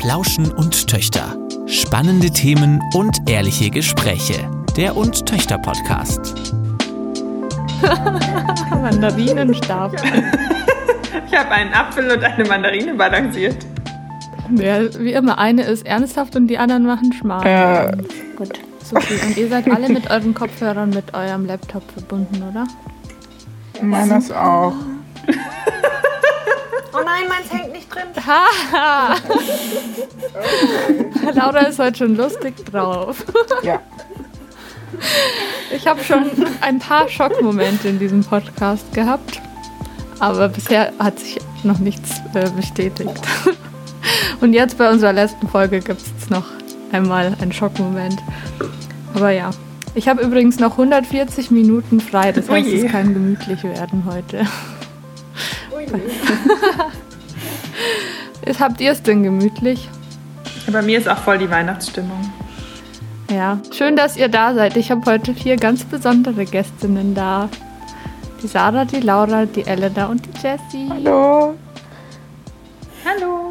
Plauschen und Töchter. Spannende Themen und ehrliche Gespräche. Der und Töchter Podcast. Mandarinenstab. Ich habe einen Apfel und eine Mandarine balanciert. Ja, wie immer, eine ist ernsthaft und die anderen machen Schmarrn. Ja, Gut. Supi. Und ihr seid alle mit euren Kopfhörern mit eurem Laptop verbunden, oder? meines auch. Oh nein, meins hängt nicht drin. Haha! Laura ist heute schon lustig drauf. Ja. Ich habe schon ein paar Schockmomente in diesem Podcast gehabt, aber bisher hat sich noch nichts äh, bestätigt. Und jetzt bei unserer letzten Folge gibt es noch einmal einen Schockmoment. Aber ja. Ich habe übrigens noch 140 Minuten frei, das heißt, Ui. es kann gemütlich werden heute. Ist- Habt ihr es denn gemütlich? Bei mir ist auch voll die Weihnachtsstimmung. Ja, schön, dass ihr da seid. Ich habe heute vier ganz besondere Gästinnen da. Die Sarah, die Laura, die Elena und die Jessie. Hallo. Hallo.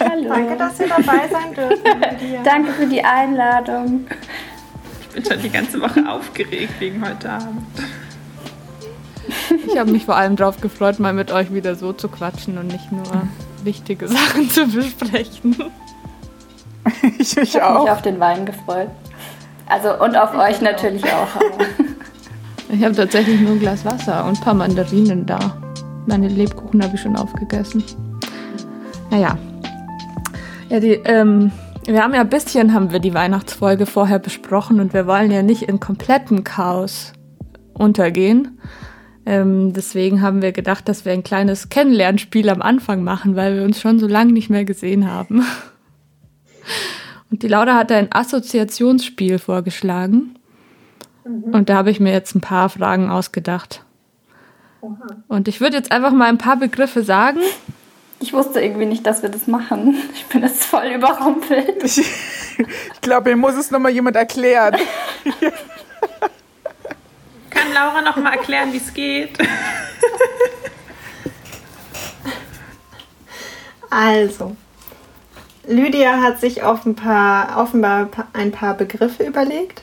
Hallo. Danke, dass wir dabei sein dürfen. Danke für die Einladung. Ich bin schon die ganze Woche aufgeregt wegen heute Abend. Ich habe mich vor allem darauf gefreut, mal mit euch wieder so zu quatschen und nicht nur wichtige Sachen zu besprechen. Ich Ich mich habe mich auch. auf den Wein gefreut. Also und auf euch natürlich auch. Aber Ich habe tatsächlich nur ein Glas Wasser und ein paar Mandarinen da. Meine Lebkuchen habe ich schon aufgegessen. Naja. Ja, die, ähm, wir haben ja ein bisschen, haben wir die Weihnachtsfolge vorher besprochen und wir wollen ja nicht in kompletten Chaos untergehen. Ähm, deswegen haben wir gedacht, dass wir ein kleines Kennenlernspiel am Anfang machen, weil wir uns schon so lange nicht mehr gesehen haben. Und die Laura hat ein Assoziationsspiel vorgeschlagen. Und da habe ich mir jetzt ein paar Fragen ausgedacht. Und ich würde jetzt einfach mal ein paar Begriffe sagen. ich wusste irgendwie nicht, dass wir das machen. Ich bin jetzt voll überrumpelt. Ich, ich glaube, mir muss es nochmal jemand erklären. Kann Laura noch mal erklären, wie es geht? Also, Lydia hat sich auf ein paar, offenbar ein paar Begriffe überlegt.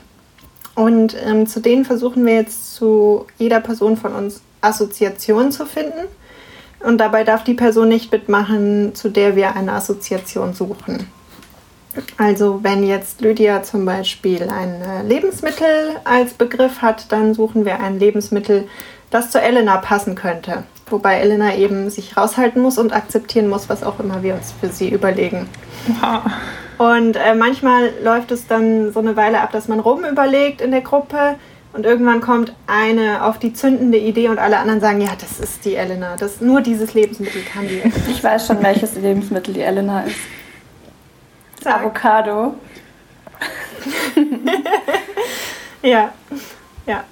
Und ähm, zu denen versuchen wir jetzt zu jeder Person von uns Assoziationen zu finden. Und dabei darf die Person nicht mitmachen, zu der wir eine Assoziation suchen. Also wenn jetzt Lydia zum Beispiel ein äh, Lebensmittel als Begriff hat, dann suchen wir ein Lebensmittel, das zu Elena passen könnte. Wobei Elena eben sich raushalten muss und akzeptieren muss, was auch immer wir uns für sie überlegen. Wow. Und äh, manchmal läuft es dann so eine Weile ab, dass man rum überlegt in der Gruppe und irgendwann kommt eine auf die zündende Idee und alle anderen sagen, ja, das ist die Elena. Das, nur dieses Lebensmittel kann die Elena. Ich weiß schon, welches Lebensmittel die Elena ist. Sag. Avocado. Ja, ja.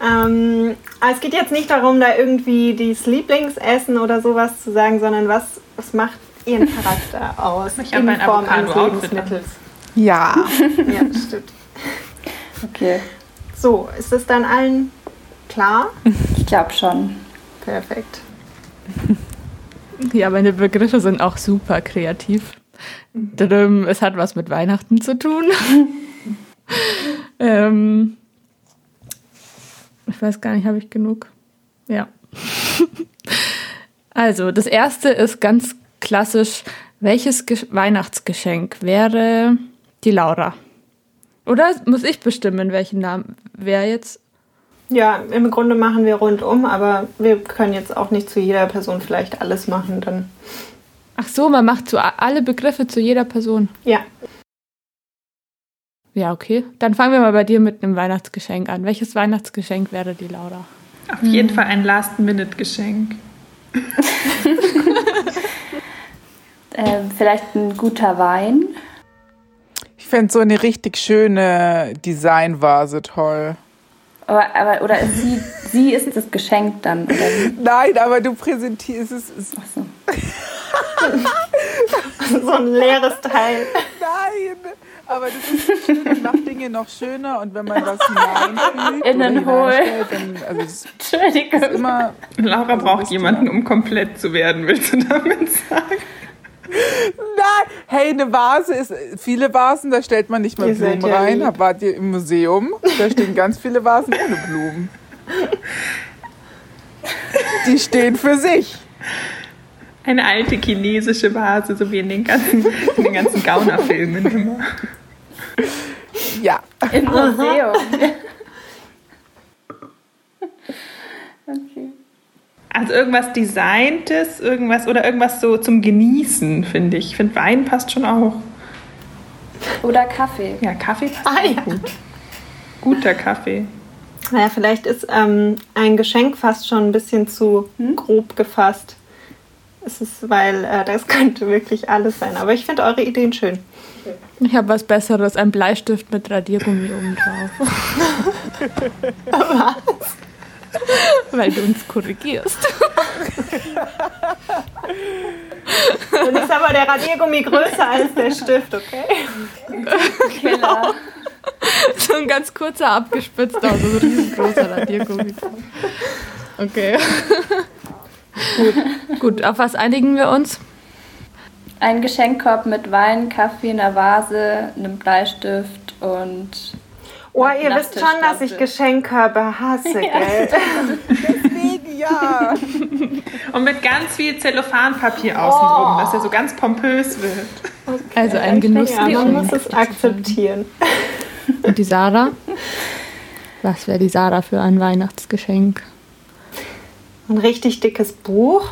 Ähm, es geht jetzt nicht darum, da irgendwie das Lieblingsessen oder sowas zu sagen, sondern was, was macht ihren Charakter aus Ich in Form eines Lebensmittels. Ja. Ja, stimmt. Okay, So, ist es dann allen klar? ich glaube schon. Perfekt. Ja, meine Begriffe sind auch super kreativ. Drüm, Es hat was mit Weihnachten zu tun. ähm, ich weiß gar nicht, habe ich genug? Ja. also, das erste ist ganz klassisch. Welches Ge Weihnachtsgeschenk wäre die Laura? Oder muss ich bestimmen, welchen Namen? Wer jetzt? Ja, im Grunde machen wir rundum, aber wir können jetzt auch nicht zu jeder Person vielleicht alles machen. Dann Ach so, man macht zu alle Begriffe zu jeder Person. ja, Ja, okay. Dann fangen wir mal bei dir mit einem Weihnachtsgeschenk an. Welches Weihnachtsgeschenk wäre die Laura? Auf jeden Fall ein Last-Minute-Geschenk. Ähm, vielleicht ein guter Wein. Ich fände so eine richtig schöne Designvase toll. Aber, aber, oder sie, sie ist das Geschenk dann, oder? Nein, aber du präsentierst es. Ach so. so ein leeres Teil. nein, aber das ist schön und macht Dinge noch schöner. Und wenn man was hineinfügt Innen hohl. dann also es ist Entschuldigung. immer Laura braucht jemanden, um komplett zu werden, willst du damit sagen? Nein! Hey, eine Vase ist, viele Vasen, da stellt man nicht mal Ihr Blumen ja rein. lieb. Wart ihr im Museum? Da stehen ganz viele Vasen ohne Blumen. Die stehen für sich. Eine alte chinesische Vase, so wie in den ganzen, in den ganzen Gaunerfilmen immer. Ja. Im Museum. Also irgendwas Designtes, irgendwas oder irgendwas so zum Genießen, finde ich. Ich finde Wein passt schon auch. Oder Kaffee. Ja, Kaffee passt Ah, auch ja. gut. Guter Kaffee. Naja, vielleicht ist ähm, ein Geschenk fast schon ein bisschen zu grob gefasst. Es ist, weil äh, das könnte wirklich alles sein. Aber ich finde eure Ideen schön. Ich habe was Besseres, ein Bleistift mit Radiergummi oben drauf. was? Weil du uns korrigierst. Dann ist aber der Radiergummi größer als der Stift, okay? Killer. So ein ganz kurzer, abgespitzter, also so ein riesengroßer Radiergummi. Okay. Gut. Gut, auf was einigen wir uns? Ein Geschenkkorb mit Wein, Kaffee, einer Vase, einem Bleistift und Oh, ihr wisst schon, dass ich. Geschenkkörbe hasse, gell? Deswegen ja. Und mit ganz viel Zellophanpapier außenrum, dass er so ganz pompös wird. Also ein Genuss. Ja, man muss es akzeptieren. Und die Sarah? Was wäre die Sarah für ein Weihnachtsgeschenk? Ein richtig dickes Buch.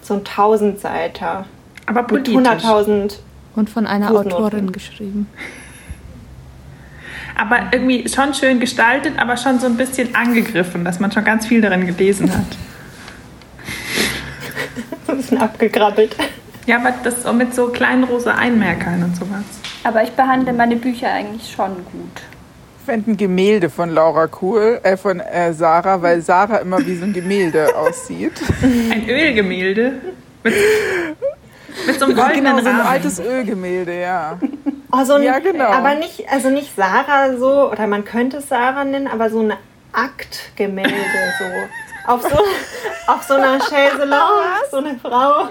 So ein Tausendseiter. Aber Mit politisch. 100.000. Und von einer Fußnoten. Autorin geschrieben. Aber irgendwie schon schön gestaltet, aber schon so ein bisschen angegriffen, dass man schon ganz viel darin gelesen hat. So ein bisschen abgegrabbelt. Ja, aber das so mit so kleinen rosa Einmerkern und sowas. aber ich behandle meine Bücher eigentlich schon gut. Ich fände ein Gemälde von Laura cool, äh, von äh, Sarah, weil Sarah immer wie so ein Gemälde aussieht. Ein Ölgemälde mit, so einem goldenen genau, so ein altes Ölgemälde, ja. Oh, so ein, Ja, genau. Aber nicht, also nicht Sarah so, oder man könnte es Sarah nennen, aber so ein Aktgemälde so. Auf so, auf so einer Chaiselongue, so eine Frau.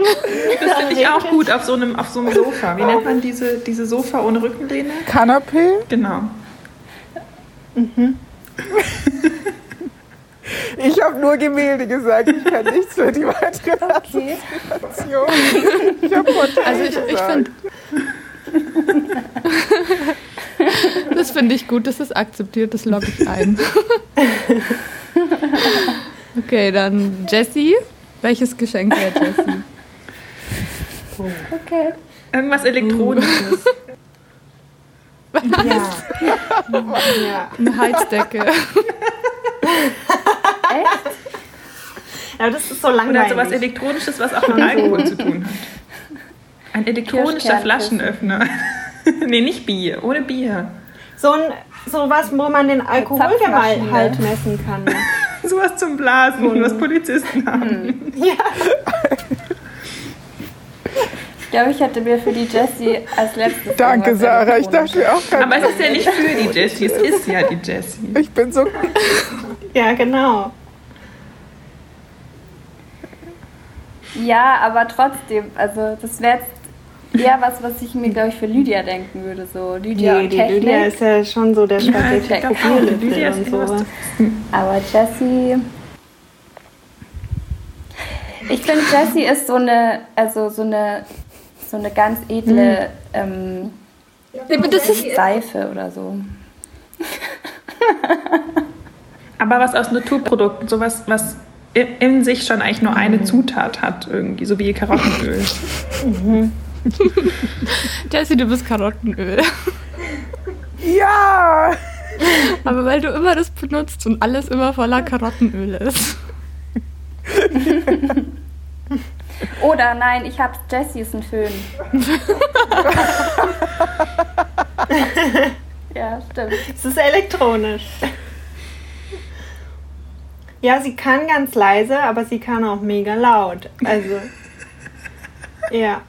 Das finde ich auch gut auf so einem, auf so einem Sofa. Wie nennt man diese, diese Sofa ohne Rückenlehne? Kanapé? Genau. Ich habe nur Gemälde gesagt, ich kann nichts für die weitere Okay. Assoziation. Ich habe Also ich, ich finde. Das finde ich gut, das ist akzeptiert, das logge ich ein. Okay, dann Jessie. Welches Geschenk wäre Jessie? Okay. Irgendwas Elektronisches. Ja. ja. Eine Heizdecke. ja, das ist so Oder langweilig. sowas Elektronisches, was auch mit Alkohol zu tun hat. Ein elektronischer. Flaschenöffner. nee, nicht Bier. Ohne Bier. so ein sowas, wo man den Alkoholgehalt halt messen kann. Sowas zum Blasen, was Polizisten haben. ja. Ich glaube, ich hätte mir für die Jessie als letztes. Danke, Sarah. Ich dachte auch gerade, Aber es ist ja nicht für die Jessie, es ist ja die Jessie. ich bin so. ja, genau. Ja, aber trotzdem, also das wäre jetzt eher was, was ich mir, glaube ich, für Lydia denken würde. So Lydia Nee, und die Technik. Lydia ist ja schon so der Ja, Krokodile die Lydia und irgendwas sowas. Aber Jessie. Ich finde, Jessie ist so eine, also so eine, so eine ganz edle ähm, Das ist Seife oder so. Aber was aus Naturprodukten, sowas, was in sich schon eigentlich nur eine Zutat hat, irgendwie, so wie Karottenöl. Jessie, du bist Karottenöl. Ja! Aber weil du immer das benutzt und alles immer voller Karottenöl ist. Oder nein, ich hab's, Jessie ist ein Föhn. ja, stimmt. Es ist elektronisch. Ja, sie kann ganz leise, aber sie kann auch mega laut. Also, ja.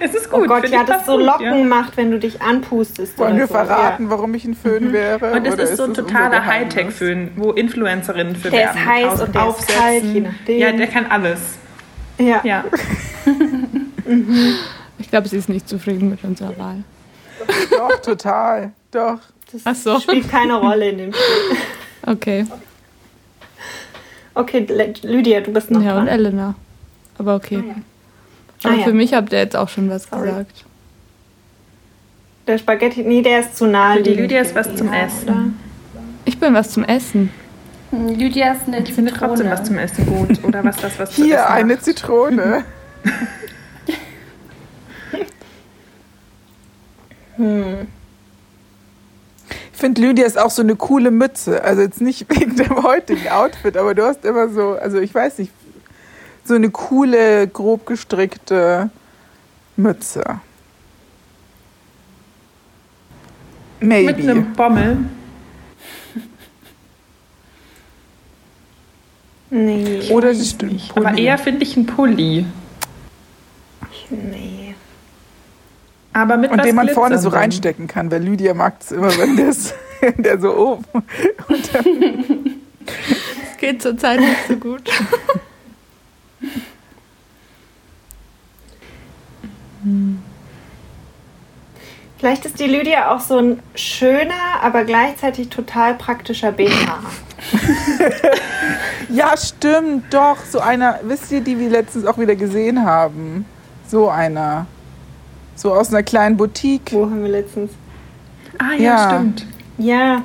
Es ist Oh gut. Gott, finde ja, das so Locken ja. macht, wenn du dich anpustest. Wollen oder wir so. verraten, warum ich ein Föhn wäre? Und es oder ist so ein totaler? Hightech-Föhn, wo Influencerinnen für Der ist werben. heiß Tausend und der ist aufsetzen. kalt, je nachdem. Ja, der kann alles. Ja. ja. Ja. Ich glaube, sie ist nicht zufrieden mit unserer Wahl. Doch, total. Doch. Das Ach so. spielt keine Rolle in dem Spiel. Okay. Okay, Lydia, du bist noch Ja, und dran. Elena. Aber okay. Ah, Aber ja. für mich habt ihr jetzt auch schon was Sorry. gesagt. Der Spaghetti, nee, der ist zu nah. Für die Lydia ist was zum Ja, Essen. Ich bin was zum Essen. Hm, Lydia ist eine Ich finde trotzdem Zitrone. was zum Essen gut. Oder was das, was zu Hier essen eine macht. Zitrone. Ich finde, Lydia ist auch so eine coole Mütze. Also jetzt nicht wegen dem heutigen Outfit, aber du hast immer so, also ich weiß nicht, so eine coole, grob gestrickte Mütze. Maybe. Mit einem Bommel. Nee. Oder das stimmt. Aber eher finde ich einen Pulli. Nee. Aber mit Und was den man vorne so reinstecken kann, weil Lydia mag es immer, wenn das, der so oben. Und dann, Es geht zurzeit nicht so gut. Vielleicht ist die Lydia auch so ein schöner, aber gleichzeitig total praktischer BH. ja, stimmt, doch. So einer, wisst ihr, die wir letztens auch wieder gesehen haben? So einer. So aus einer kleinen Boutique. Wo haben wir letztens? Ah ja, Ja. stimmt. Ja,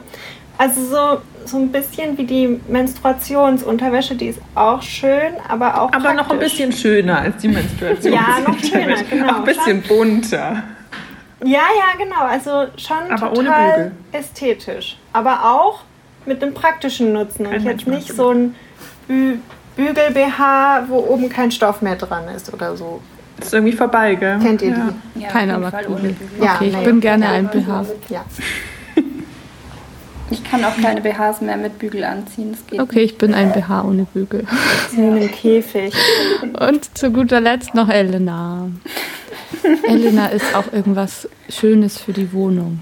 also so, so ein bisschen wie die Menstruationsunterwäsche, die ist auch schön, aber auch Aber noch ein praktisch. bisschen schöner als die Menstruation. Ja, noch schöner, genau. Auch ein bisschen bunter. Ja, ja, genau. Also schon Aber total ästhetisch. Aber auch mit einem praktischen Nutzen. Kein und jetzt nicht so ein Bü Bügel-BH, wo oben kein Stoff mehr dran ist oder so. Ist irgendwie vorbei, gell? Kennt ihr ja. Ja, Keiner mag. Bügel. Ja, okay, ich nee. bin gerne ein BH. Ja. Ich kann auch keine BHs mehr mit Bügel anziehen. Das geht Okay, ich bin ein BH ohne Bügel. Wie in einem Käfig. Und zu guter Letzt noch Elena. Elena ist auch irgendwas Schönes für die Wohnung.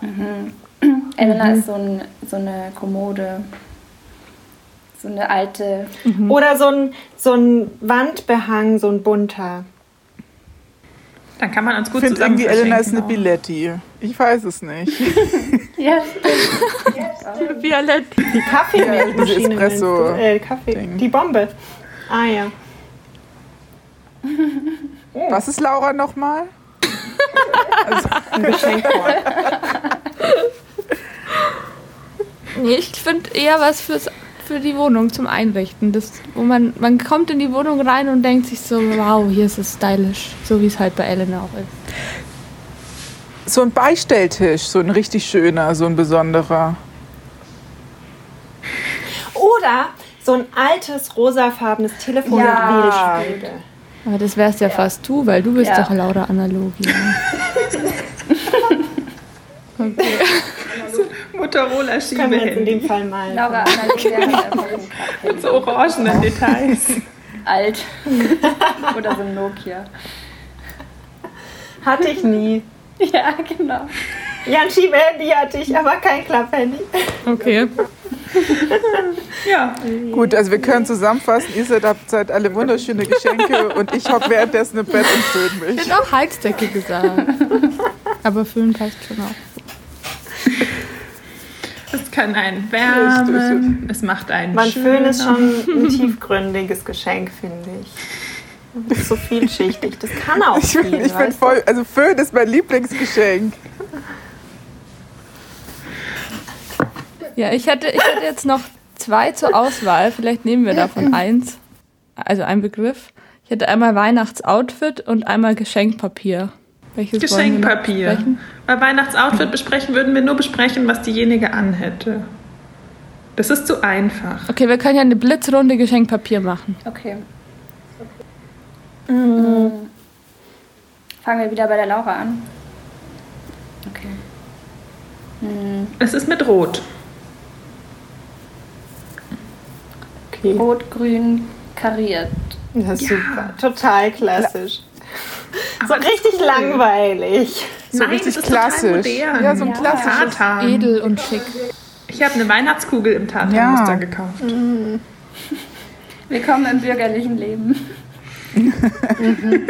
Elena ist so, ein, so eine Kommode. So eine alte. Oder so ein, so ein Wandbehang, so ein bunter. Dann kann man uns Ich gut finde zusammen irgendwie, Elena ist eine verschenken. Biletti. Ich weiß es nicht. Ja, stimmt. Violett. Die Kaffeemaschine. diese Espresso-? Äh, Kaffee. Ding. Die Bombe. Ah ja. Was ist Laura nochmal? Ein Geschenkkorb. Nee, ich finde eher was fürs, für die Wohnung zum Einrichten. Das, wo man, man kommt in die Wohnung rein und denkt sich so, wow, hier ist es stylisch. So wie es halt bei Elena auch ist. So ein Beistelltisch, so ein richtig schöner, so ein besonderer. Oder so ein altes rosafarbenes Telefon Ja. mit Wählschwede. Aber das wärst ja, fast du, weil du bist Ja. doch Laura Analogie. okay. Motorola Können wir jetzt in dem. Fall mal. Laura Kaffee. Mit so orangenen Details. Alt. Oder so ein Nokia. Hatte ich nie. Ja, genau. Ja, ein Schiebehandy hatte ich, aber kein Klapphandy. okay. Ja. Gut, also wir können zusammenfassen, ihr seid, habt seid alle wunderschöne Geschenke und ich hocke währenddessen im Bett und föhn Ich mich. hätte auch Heizdecke gesagt. Aber Föhn passt schon auch. Es kann einen wärmen, es macht einen Mein Föhn ist schon ein tiefgründiges Geschenk, finde ich. Das ist so vielschichtig. Das kann auch Ich, viel, ich du? voll, also Föhn ist mein Lieblingsgeschenk. Ja, ich hätte, ich hätte jetzt noch zwei zur Auswahl. Vielleicht nehmen wir davon eins. Also ein Begriff. Ich hätte einmal Weihnachtsoutfit und einmal Geschenkpapier. Welches Geschenkpapier. Bei Weihnachtsoutfit besprechen würden wir nur besprechen, was diejenige anhätte. Das ist zu einfach. Okay, wir können ja eine Blitzrunde Geschenkpapier machen. Okay. Mhm. Fangen wir wieder bei der Laura an. Okay. Mhm. Es ist mit Rot. Okay. Rot, grün, kariert. Das ist Ja. super. Total klassisch. So richtig cool. langweilig. So Nein, richtig das ist total klassisch. modern. Ja, so ein Ja. klassisches. Tartan. Edel und schick. Ich habe eine Weihnachtskugel im Tartanmuster Ja. gekauft. Wir Willkommen im bürgerlichen Leben.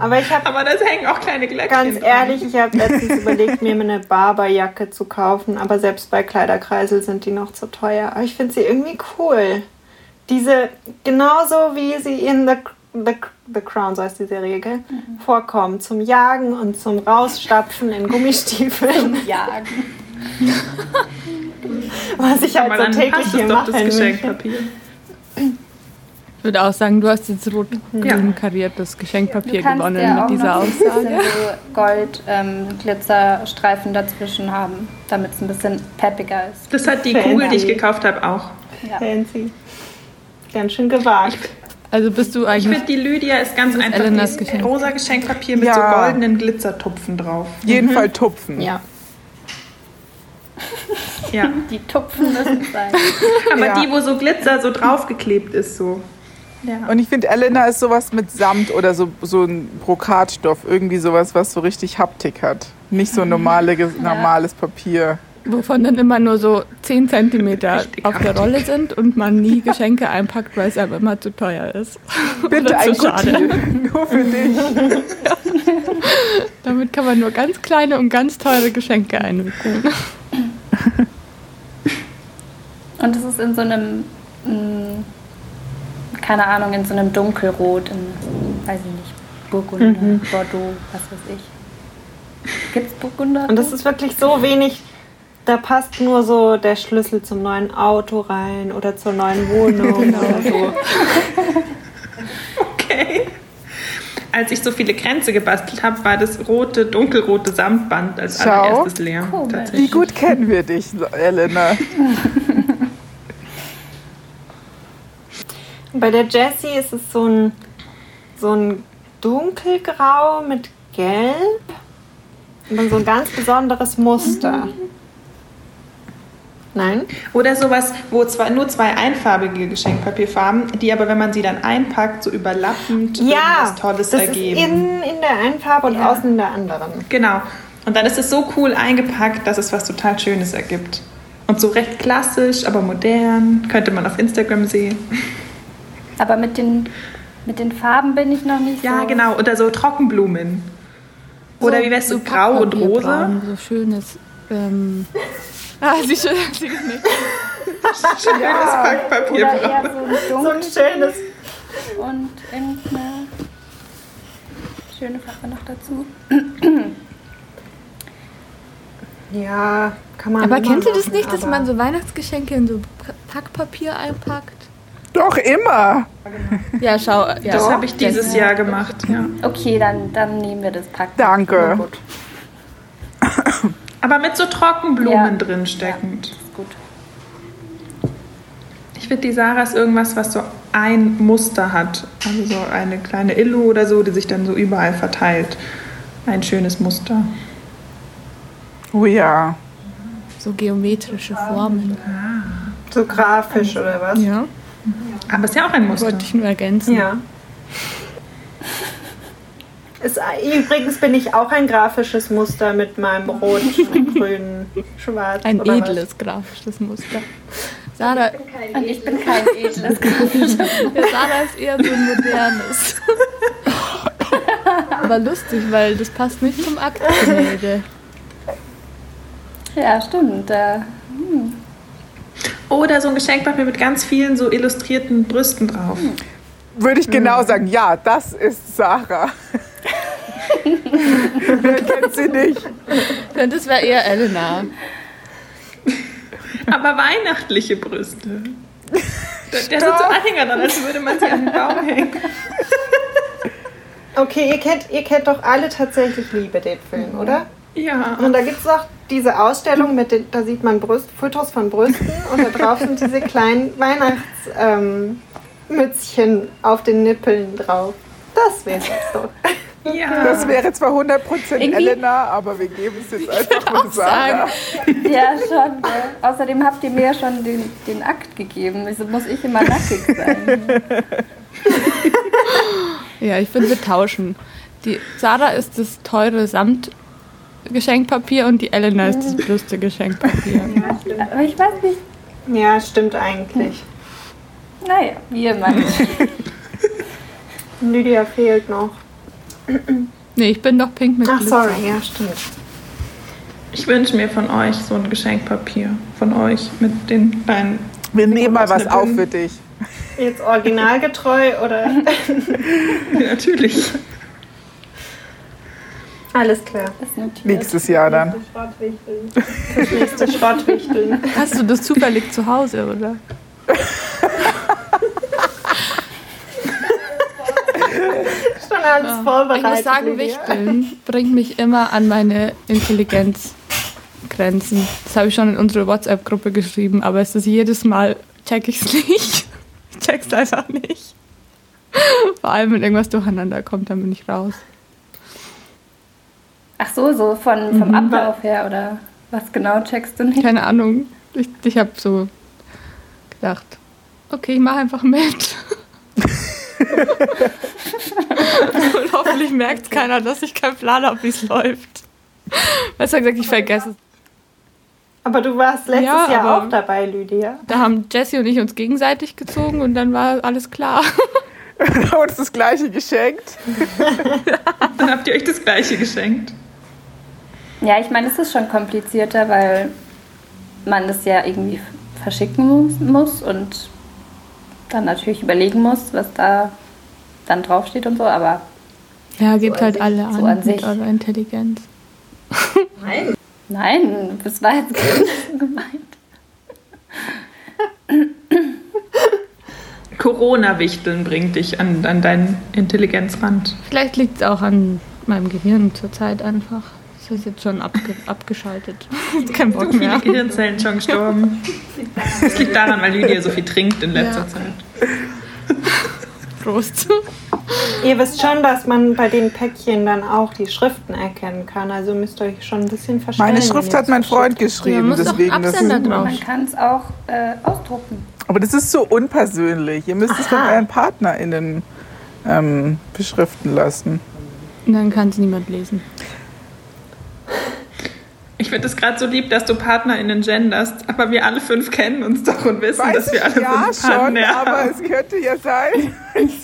Aber ich habe Aber das hängen auch kleine Glöckchen ganz dran. ehrlich, ich habe letztens überlegt, mir eine Barberjacke zu kaufen, aber selbst bei Kleiderkreisel sind die noch zu teuer. Aber ich finde sie irgendwie cool. Diese, genauso wie sie in The, The, The Crown, so heißt die Serie, gell? vorkommen. Zum Jagen und zum Rausstapfen in Gummistiefeln. Jagen. Was ich Aber halt so täglich hier mache. das. Geschenkpapier. Ich würde auch sagen, du hast jetzt rot-grün Ja. kariertes Geschenkpapier gewonnen ja auch mit dieser noch ein Aussage. so Gold ähm, Glitzerstreifen dazwischen haben, damit es ein bisschen peppiger ist. Das hat die Fancy. Kugel, die ich gekauft habe, auch. Ja. Fancy. Ganz schön gewagt. Also bist du Ich eigentlich. finde, die Lydia ist ganz einfach. Elenas Geschenk. rosa Geschenkpapier mit Ja. so goldenen Glitzertupfen drauf. Jeden Fall tupfen. Ja. Ja. Die Tupfen müssen sein. Aber Ja. die, wo so Glitzer so draufgeklebt ist, so. Ja. Und ich finde, Elena ist sowas mit Samt oder so, so ein Brokatstoff. Irgendwie sowas, was so richtig Haptik hat. Nicht so normale, normales Papier. Wovon dann immer nur so 10 Zentimeter Richtig auf der Rolle sind und man nie Geschenke einpackt, weil es einem immer zu teuer ist. Bitte ein zu schade. Guttier. Nur für dich. Damit kann man nur ganz kleine und ganz teure Geschenke einwickeln. Und es ist in so einem, mh, keine Ahnung, in so einem Dunkelrot, in, weiß ich nicht, Burgunder, Bordeaux, was weiß ich. Gibt's Burgunder? Und das ist wirklich so wenig. Da passt nur so der Schlüssel zum neuen Auto rein oder zur neuen Wohnung oder so. Okay. Als ich so viele Kränze gebastelt habe, war das rote, dunkelrote Samtband als Schau. allererstes leer. Komisch. Wie gut kennen wir dich, Elena? Bei der Jessie ist es so ein, so ein dunkelgrau mit gelb und dann so ein ganz besonderes Muster. Nein? Oder sowas, wo zwar nur zwei einfarbige Geschenkpapierfarben, die aber, wenn man sie dann einpackt, so überlappend Ja, irgendwas Tolles das ergeben. ist innen in der einen Farbe und Ja. außen in der anderen. Genau. Und dann ist es so cool eingepackt, dass es was total Schönes ergibt. Und so recht klassisch, aber modern. Könnte man auf Instagram sehen. Aber mit den, mit den Farben bin ich noch nicht Ja, so. genau. Oder so Trockenblumen. Oder wie wär's so grau und rosa? So schönes. Ähm, ah, sie, sie nicht. Schönes Packpapier. Oder eher so ein So ein schönes. und irgendeine schöne Farbe noch dazu. Ja, kann man. Aber kennt ihr das machen, nicht, dass man so Weihnachtsgeschenke in so Packpapier einpackt? Doch immer. Ja, schau. Ja, Das habe ich dieses Jahr gemacht. Ja. Okay, dann, dann nehmen wir das Pack. Danke. Gut, Aber mit so Trockenblumen Ja. drin steckend. ist gut. Ich finde, die Sarah ist irgendwas, was so ein Muster hat. Also so eine kleine Illu oder so, die sich dann so überall verteilt. Ein schönes Muster. Oh ja. So geometrische Formen. So grafisch oder was? Ja, Aber ist ja auch ein Muster. wollte ich nur ergänzen. Ja. Ist, übrigens bin ich auch ein grafisches Muster mit meinem rot, grün, schwarz. Ein oder was? edles grafisches Muster. Sarah, Und ich bin kein edles grafisches. der Sarah ist eher so ein modernes. Aber lustig, weil das passt nicht zum Aktgemälde. Ja, stimmt. Äh, Oder so ein Geschenkpapier mit ganz vielen so illustrierten Brüsten drauf. Würde ich genau sagen, ja, das ist Sarah. Wer kennt sie nicht? Das wäre eher Elena. Aber weihnachtliche Brüste. Da, da sind so Anhänger dran, als würde man sie an den Baum hängen. Okay, ihr kennt, ihr kennt doch alle tatsächlich Liebe den Film, oder? Ja. Und da gibt es auch diese Ausstellung, mit den, da sieht man Brust, Fotos von Brüsten und da drauf sind diese kleinen Weihnachtsmützchen ähm, auf den Nippeln drauf. Das wäre es doch. ja. Das wäre zwar 100% Irgendwie- Elena, aber wir geben es jetzt einfach mit Sarah. ja, schon. Äh. Außerdem habt ihr mir ja schon den, den Akt gegeben. Also muss ich immer nackig sein. Ja, ich finde, wir tauschen. Die Sarah ist das teure Samtgeschenkpapier und die Elena ist das Brüste-Geschenkpapier. Aber ich weiß nicht. Ja, stimmt eigentlich. Naja, wie immer. Lydia fehlt noch. Nee, ich bin doch pink mit Ach, Glitzer. sorry, ja, stimmt. Ich wünsche mir von euch so ein Geschenkpapier. Von euch mit den kleinen. Wir nehmen mal was auf für dich. Jetzt originalgetreu oder? Natürlich. Alles klar. Nächstes Jahr dann. Das nächste Schrottwichteln. Hast du das zufällig zu Hause, oder? Schon alles vorbereitet. Ich muss sagen. Wichteln bringt mich immer an meine Intelligenzgrenzen. Das habe ich schon in unsere WhatsApp-Gruppe geschrieben, aber es ist jedes Mal, check ich es nicht. Ich check's einfach nicht. Vor allem, wenn irgendwas durcheinander kommt, dann bin ich raus. Ach so, so von, vom Ablauf her oder was genau checkst du nicht? Keine Ahnung. Ich, ich habe so gedacht, okay, ich mache einfach mit. Und hoffentlich merkt keiner, dass ich keinen Plan habe, wie es läuft. Besser gesagt, ich vergesse es. Aber du warst letztes Ja, Jahr auch dabei, Lydia. Da haben Jessie und ich uns gegenseitig gezogen und dann war alles klar. Wir haben uns das gleiche geschenkt. Dann habt ihr euch das gleiche geschenkt. Ja, ich meine, es ist schon komplizierter, weil man das ja irgendwie verschicken muss, muss und dann natürlich überlegen muss, was da dann draufsteht und so, aber Ja, gebt halt alle an so an mit sich. eurer Intelligenz. nein, das war jetzt gar nicht so gemeint. Corona-Wichteln bringt dich an, an deinen Intelligenzrand. Vielleicht liegt es auch an meinem Gehirn zurzeit einfach. Das ist jetzt schon abge abgeschaltet. Kein So Bock viele mehr. Gehirnzellen schon gestorben. Das liegt daran, weil Lydia so viel trinkt in letzter Ja. Zeit. Prost. Ihr wisst schon, dass man bei den Päckchen dann auch die Schriften erkennen kann. Also müsst ihr euch schon ein bisschen verstellen. Meine Schrift hat mein Freund Ja, geschrieben, muss doch ein deswegen das ist, drauf. Man kann es auch äh, ausdrucken. Aber das ist so unpersönlich. Ihr müsst es von Aha. euren PartnerInnen ähm, beschriften lassen. Und dann kann es niemand lesen. Ich finde es gerade so lieb, dass du PartnerInnen genderst, aber wir alle fünf kennen uns doch und wissen, Weiß dass wir alle ja fünf schon, Partner aber haben. es könnte ja sein.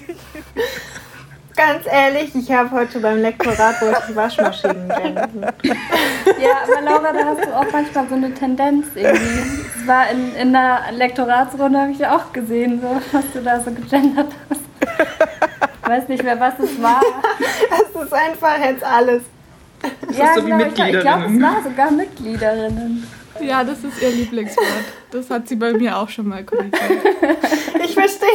Ganz ehrlich, ich habe heute beim Lektorat wollte ich Waschmaschinen gendern. Ja, aber Laura, da hast du auch manchmal so eine Tendenz irgendwie. Es war in, in der Lektoratsrunde, habe ich ja auch gesehen, so, was du da so gegendert hast. Ich weiß nicht mehr, was es war. Das ist einfach jetzt alles. Ja, so wie genau, ich, glaub- ich glaube, es war sogar Mitgliederinnen. Ja, das ist ihr Lieblingswort. Das hat sie bei mir auch schon mal korrigiert. Ich verstehe.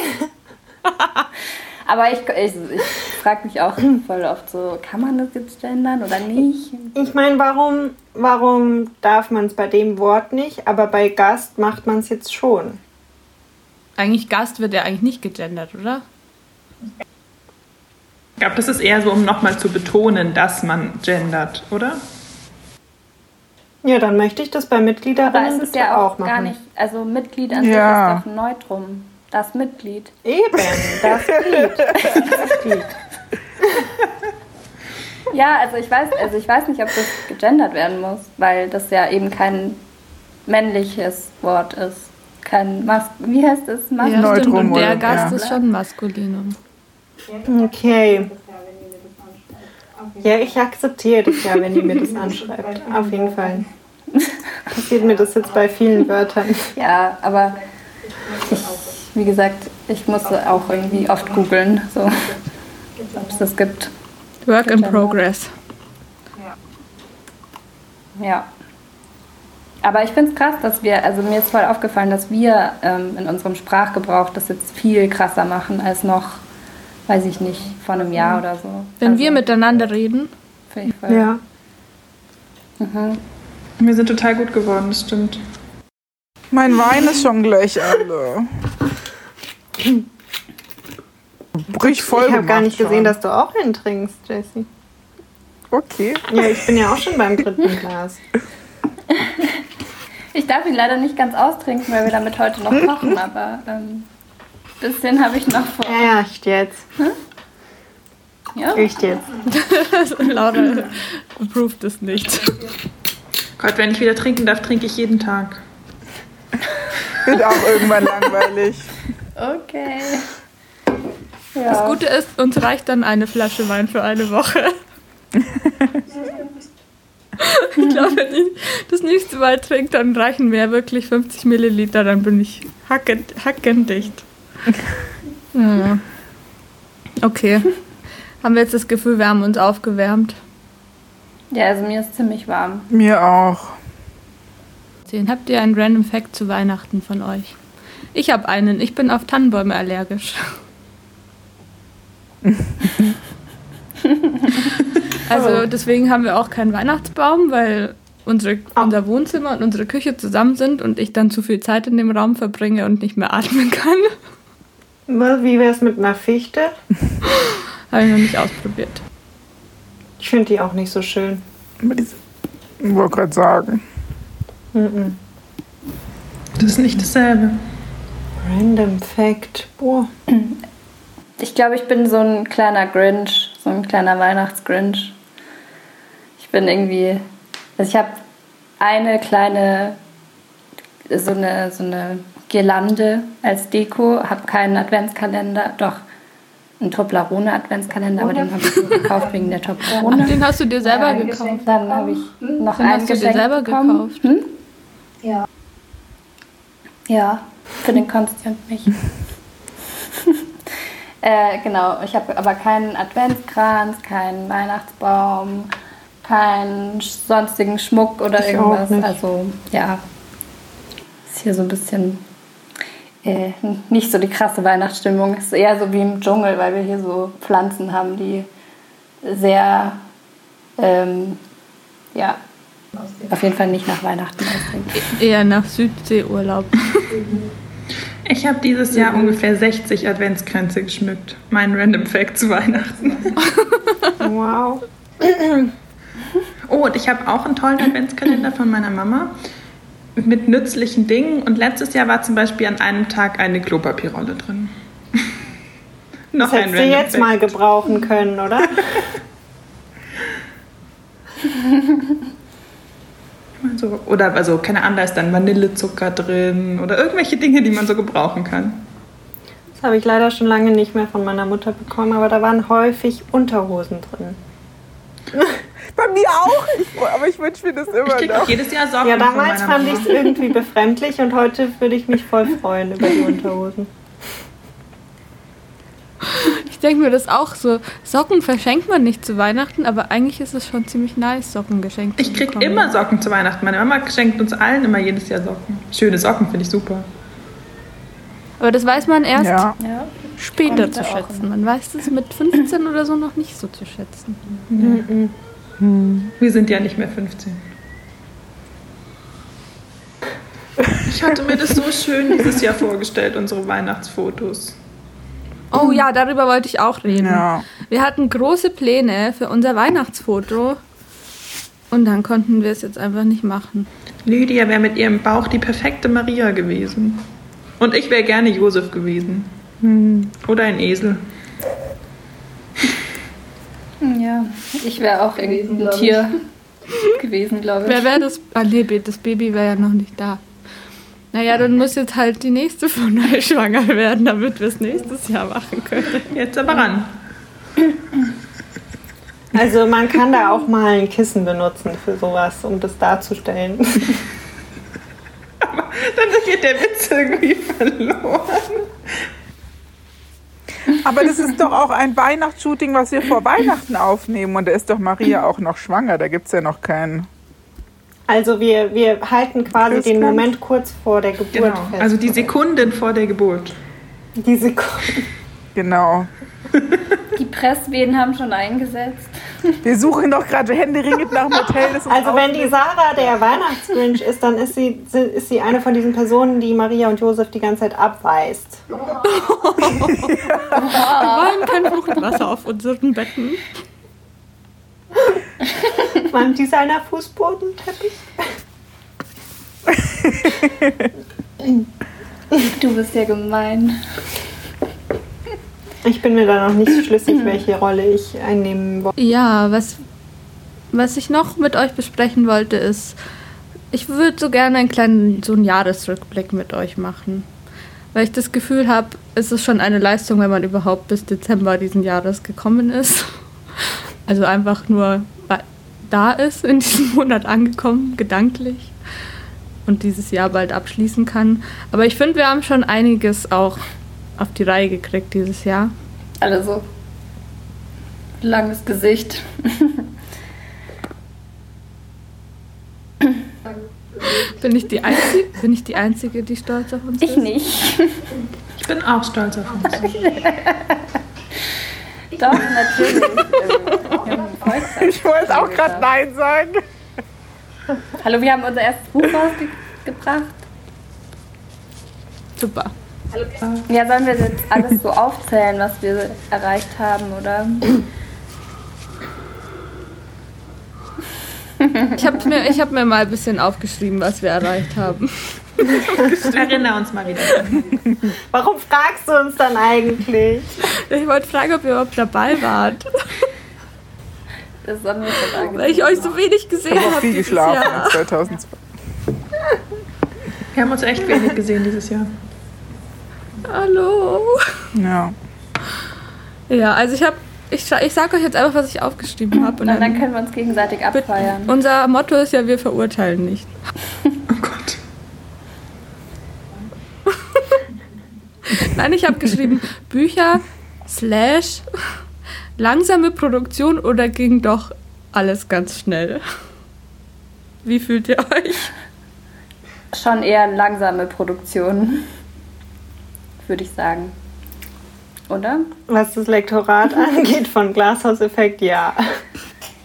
Aber ich, ich, ich frage mich auch voll oft so, kann man das jetzt gendern oder nicht? Ich meine, warum, warum darf man es bei dem Wort nicht, aber bei Gast macht man es jetzt schon? Eigentlich Gast wird ja eigentlich nicht gegendert, oder? Ich glaube, das ist eher so, um nochmal zu betonen, dass man gendert, oder? Ja, dann möchte ich das bei Aber Mitgliederinnen es ist bitte ja auch, machen. gar nicht, also Mitglied an Ja. sich ist doch ein Neutrum. Das Mitglied. Eben, das Glied. Das Glied. Ja, also ich weiß, also ich weiß nicht, ob das gegendert werden muss, weil das ja eben kein männliches Wort ist. Kein Mas wie heißt es? Mas Ja. Neutrum Und der oder- Gast ja. ist schon maskulinum. Okay. Ja, ich akzeptiere das ja, wenn ihr mir das anschreibt. Auf jeden Fall. Passiert mir das jetzt bei vielen Wörtern. Ja, aber ich, wie gesagt, ich musste auch irgendwie oft googeln, so, ob es das gibt. Work in progress. Ja. Aber ich finde es krass, dass wir, also mir ist voll aufgefallen, dass wir ähm, in unserem Sprachgebrauch das jetzt viel krasser machen als noch, weiß ich nicht, vor einem Jahr oder so. Wenn also, wir miteinander reden, Finde ich voll. Ja. Mhm. Wir sind total gut geworden, das stimmt. Mein Wein ist schon gleich alle. Brich voll Ich habe gar nicht gesehen, schon. dass du auch einen trinkst, Jessie. Okay. Ja, ich bin ja auch schon beim dritten Glas. Ich darf ihn leider nicht ganz austrinken, weil wir damit heute noch kochen, aber ähm, bisschen habe ich noch vor. Ja, ja, echt jetzt. Ja. Echt jetzt. Laura approved es nicht. Gott, wenn ich wieder trinken darf, trinke ich jeden Tag. Wird auch irgendwann langweilig. Okay. Das Ja. Gute ist, uns reicht dann eine Flasche Wein für eine Woche. ich glaube, wenn ich das nächste Mal trinke, dann reichen mir wirklich 50 Milliliter, dann bin ich hackend, hackendicht. Ja. Okay. Haben wir jetzt das Gefühl, wir haben uns aufgewärmt? ja, also mir ist ziemlich warm. Mir auch. Sehen. Habt ihr einen Random Fact zu Weihnachten von euch? Ich habe einen. Ich bin auf Tannenbäume allergisch. also deswegen haben wir auch keinen Weihnachtsbaum, weil unsere, unser Wohnzimmer und unsere Küche zusammen sind und ich dann zu viel Zeit in dem Raum verbringe und nicht mehr atmen kann. Wie wäre es mit einer Fichte? Habe ich noch nicht ausprobiert. Ich finde die auch nicht so schön. Aber diese- Ich wollte gerade sagen. Mhm. Das ist nicht dasselbe. Random Fact. Boah. Ich glaube, ich bin so ein kleiner Grinch, so ein kleiner Weihnachtsgrinch. Ich bin irgendwie, also ich habe eine kleine, so eine, so eine Girlande als Deko, habe keinen Adventskalender, doch einen Toblerone Adventskalender, aber den habe ich nur gekauft wegen der Toblerone. Den hast du dir selber gekauft. Dann habe ich noch Den ein hast du dir Geschenk selber bekommen. gekauft. Hm? Ja. Ja, für den Konsti und mich. äh, genau, ich habe aber keinen Adventskranz, keinen Weihnachtsbaum, keinen sonstigen Schmuck oder Ich auch irgendwas. nicht. Also, ja. Ist hier so ein bisschen äh, nicht so die krasse Weihnachtsstimmung. Ist eher so wie im Dschungel, weil wir hier so Pflanzen haben, die sehr, ähm, ja, auf jeden Fall nicht nach Weihnachten aussehen. Eher nach Südseeurlaub. Ich habe dieses Jahr ungefähr 60 Adventskränze geschmückt. Mein Random Fact zu Weihnachten. Wow. Oh, und ich habe auch einen tollen Adventskalender von meiner Mama mit nützlichen Dingen. Und letztes Jahr war zum Beispiel an einem Tag eine Klopapierrolle drin. Noch Das hättest du jetzt Fact. mal gebrauchen können, oder? So, oder also, keine Ahnung, da ist dann Vanillezucker drin oder irgendwelche Dinge, die man so gebrauchen kann. Das habe ich leider schon lange nicht mehr von meiner Mutter bekommen, aber da waren häufig Unterhosen drin. Bei mir auch. Ich, aber ich wünsche mir das Ich immer kriege noch. auch jedes Jahr Socken Ja, damals fand ich es irgendwie befremdlich und heute würde ich mich voll freuen über die Unterhosen. Ich denke mir das auch so. Socken verschenkt man nicht zu Weihnachten, aber eigentlich ist es schon ziemlich nice, Socken geschenkt Ich zu krieg bekommen. immer Socken zu Weihnachten. Meine Mama schenkt uns allen immer jedes Jahr Socken. Schöne Socken finde ich super. Aber das weiß man erst Ja. Später zu schätzen. Man weiß es mit 15 oder so noch nicht so zu schätzen. Wir sind ja nicht mehr 15. Ich hatte mir das so schön dieses Jahr vorgestellt, unsere Weihnachtsfotos. Oh ja, darüber wollte ich auch reden. Ja. Wir hatten große Pläne für unser Weihnachtsfoto und dann konnten wir es jetzt einfach nicht machen. Lydia wäre mit ihrem Bauch die perfekte Maria gewesen. Und ich wäre gerne Josef gewesen. Oder ein Esel. Ja, ich wäre auch irgendwie ein Tier gewesen, glaube ich. Wer wäre das? Ah, nee, das Baby wäre ja noch nicht da. Naja, dann muss jetzt halt die nächste von euch schwanger werden, damit wir es nächstes Jahr machen können. Jetzt aber ran. Also man kann da auch mal ein Kissen benutzen für sowas, um das darzustellen. Dann geht der Witz irgendwie verloren. Aber das ist doch auch ein Weihnachtsshooting, was wir vor Weihnachten aufnehmen. Und da ist doch Maria auch noch schwanger. Da gibt es ja noch keinen. Also wir, wir halten quasi den Christkind. Moment kurz vor der Geburt Genau. fest. Also die Sekunden vor der Geburt. die Sekunde. Genau. Die Presswehen haben schon eingesetzt. Wir suchen doch gerade händeringend nach einem Hotel. Also wenn die. Sarah der Weihnachtsgrinch ist, dann ist sie, ist sie eine von diesen Personen, die Maria und Josef die ganze Zeit abweist. Wir wollen kein Fruchtwasser auf unseren Betten. Mein Designer-Fußbodenteppich. Du bist ja gemein. Ich bin mir da noch nicht schlüssig, welche Rolle ich einnehmen wollte. Ja, was, was ich noch mit euch besprechen wollte, ist, ich würde so gerne einen kleinen, so einen Jahresrückblick mit euch machen. Weil ich das Gefühl habe, ist es schon eine Leistung, wenn man überhaupt bis Dezember diesen Jahres gekommen ist. Also einfach nur da ist, in diesem Monat angekommen, gedanklich. Und dieses Jahr bald abschließen kann. Aber ich finde, wir haben schon einiges auch auf die Reihe gekriegt dieses Jahr. Also, langes Gesicht. Bin ich, die Einzige, bin ich die Einzige, die stolz auf uns ich ist? Ich nicht. Ich bin auch stolz auf uns. Doch, natürlich. ich wollte auch gerade Nein sagen. Hallo, wir haben unser erstes Buch rausgebracht. Super. Ja, sollen wir jetzt alles so aufzählen, was wir erreicht haben, oder? Ich habe mir, hab mir mal ein bisschen aufgeschrieben, was wir erreicht haben. Erinnere uns mal wieder. Warum fragst du uns dann eigentlich? Ich wollte fragen, ob ihr überhaupt dabei wart. Das haben wir schon Weil ich euch so wenig gesehen habe. Ich habe viel geschlafen in 2002. Wir haben uns echt wenig gesehen dieses Jahr. Hallo. Ja. Ja, also ich habe ich, ich sage euch jetzt einfach, was ich aufgeschrieben habe. Und dann, dann, können wir uns gegenseitig abfeiern. Unser Motto ist ja, wir verurteilen nicht. Oh Gott. Nein, ich habe geschrieben, Bücher slash langsame Produktion oder ging doch alles ganz schnell? Wie fühlt ihr euch? Schon eher langsame Produktion, würde ich sagen. Oder? Was das Lektorat angeht von Glashauseffekt, ja.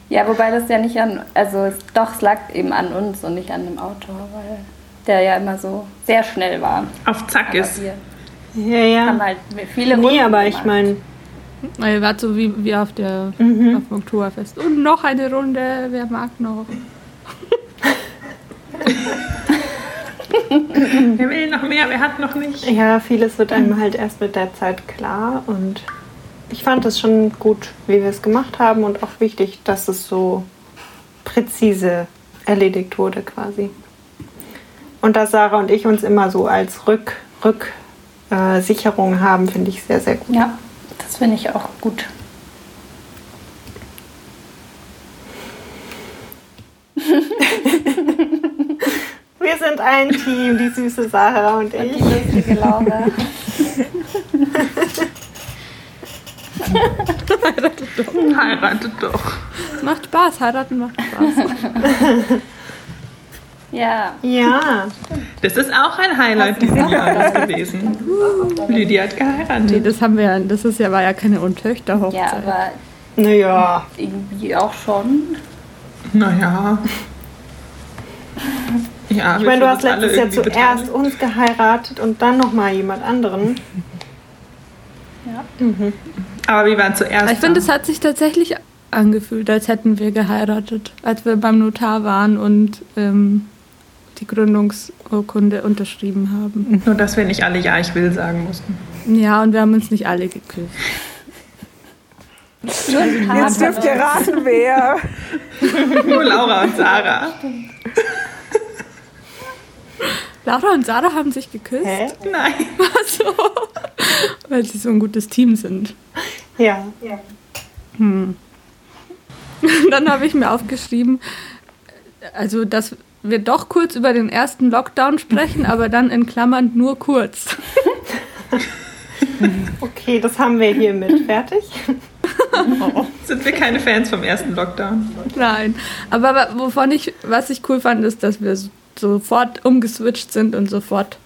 Ja, wobei das ja nicht an, also doch, es lag eben an uns und nicht an dem Autor, weil der ja immer so sehr schnell war. Auf Zack Aber ist. Ja, ja. haben halt viele Nee, Runden aber ich meine, Ihr wart so wie, wie auf, der, Mhm. auf dem Oktoberfest. Und noch eine Runde, wer mag noch? Wer will noch mehr? Wer hat noch nicht? ja, vieles wird einem halt erst mit der Zeit klar und ich fand es schon gut, wie wir es gemacht haben und auch wichtig, dass es so präzise erledigt wurde quasi. Und dass Sarah und ich uns immer so als Rück, Rück äh, haben, finde ich sehr, sehr gut. Ja, das finde ich auch gut. Wir sind ein Team, die süße Sarah und Die ich. lustige Laura. Heiratet doch. Es macht Spaß, heiraten macht Spaß. Ja, Ja, Das ist auch ein Highlight dieses Jahres gewesen. Lydia hat nee, geheiratet. das haben wir ja, das ist ja, war ja keine Untöchterhochzeit. ja, aber naja. irgendwie auch schon. Naja. Ja, Ich meine, du hast letztes Jahr zuerst beteiligt. uns geheiratet und dann nochmal jemand anderen. Aber wir waren zuerst. Ich finde, es hat sich tatsächlich angefühlt, als hätten wir geheiratet, als wir beim Notar waren und ähm, die Gründungsurkunde unterschrieben haben. Nur, dass wir nicht alle Ja, ich will sagen mussten. Ja, und wir haben uns nicht alle geküsst. Jetzt dürft ihr raten, wer. Nur Laura und Sarah. Laura und Sarah haben sich geküsst. Hä? Nein. Ach so. Weil sie so ein gutes Team sind. Ja. Hm. Dann habe ich mir aufgeschrieben, also dass wir doch kurz über den ersten Lockdown sprechen, aber dann in Klammern nur kurz. Okay, das haben wir hiermit. Fertig? Sind wir keine Fans vom ersten Lockdown? Nein, aber wovon ich, was ich cool fand, ist, dass wir sofort umgeswitcht sind und sofort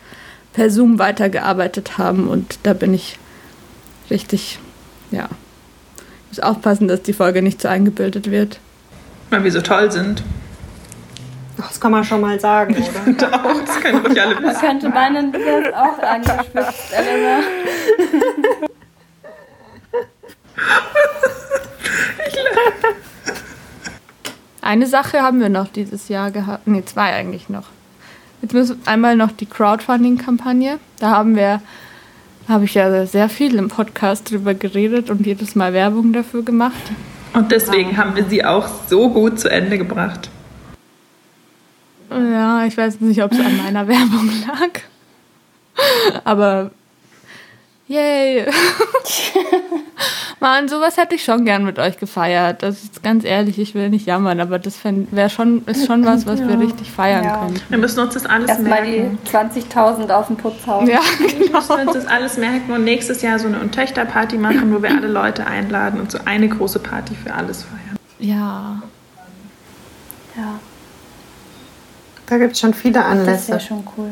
per Zoom weitergearbeitet haben und da bin ich richtig, ja, muss aufpassen, dass die Folge nicht zu eingebildet wird. Weil wir so toll sind. Das kann man schon mal sagen, oder? Auch, das können ruhig alle Man wissen. könnte meinen, du wärst auch angespitzt, Elena. Eine Sache haben wir noch dieses Jahr gehabt. Nee, zwei eigentlich noch. Jetzt müssen einmal noch die Crowdfunding-Kampagne. Da haben wir, habe ich ja sehr viel im Podcast drüber geredet und jedes Mal Werbung dafür gemacht. Und deswegen haben wir sie auch so gut zu Ende gebracht. Ja, ich weiß nicht, ob es an meiner Werbung lag. Aber Yay! Mann, sowas hätte ich schon gern mit euch gefeiert. Das ist ganz ehrlich, ich will nicht jammern, aber das wäre schon, ist schon was, was wir richtig feiern Ja. können. Wir müssen uns das alles Erstmal die merken. 20.000 auf den Putz hauen. Ja, Wir müssen uns das alles merken und nächstes Jahr so eine Und Töchter-Party machen, wo wir alle Leute einladen und so eine große Party für alles feiern. ja. Ja, Da gibt es schon viele das Anlässe. wäre schon cool.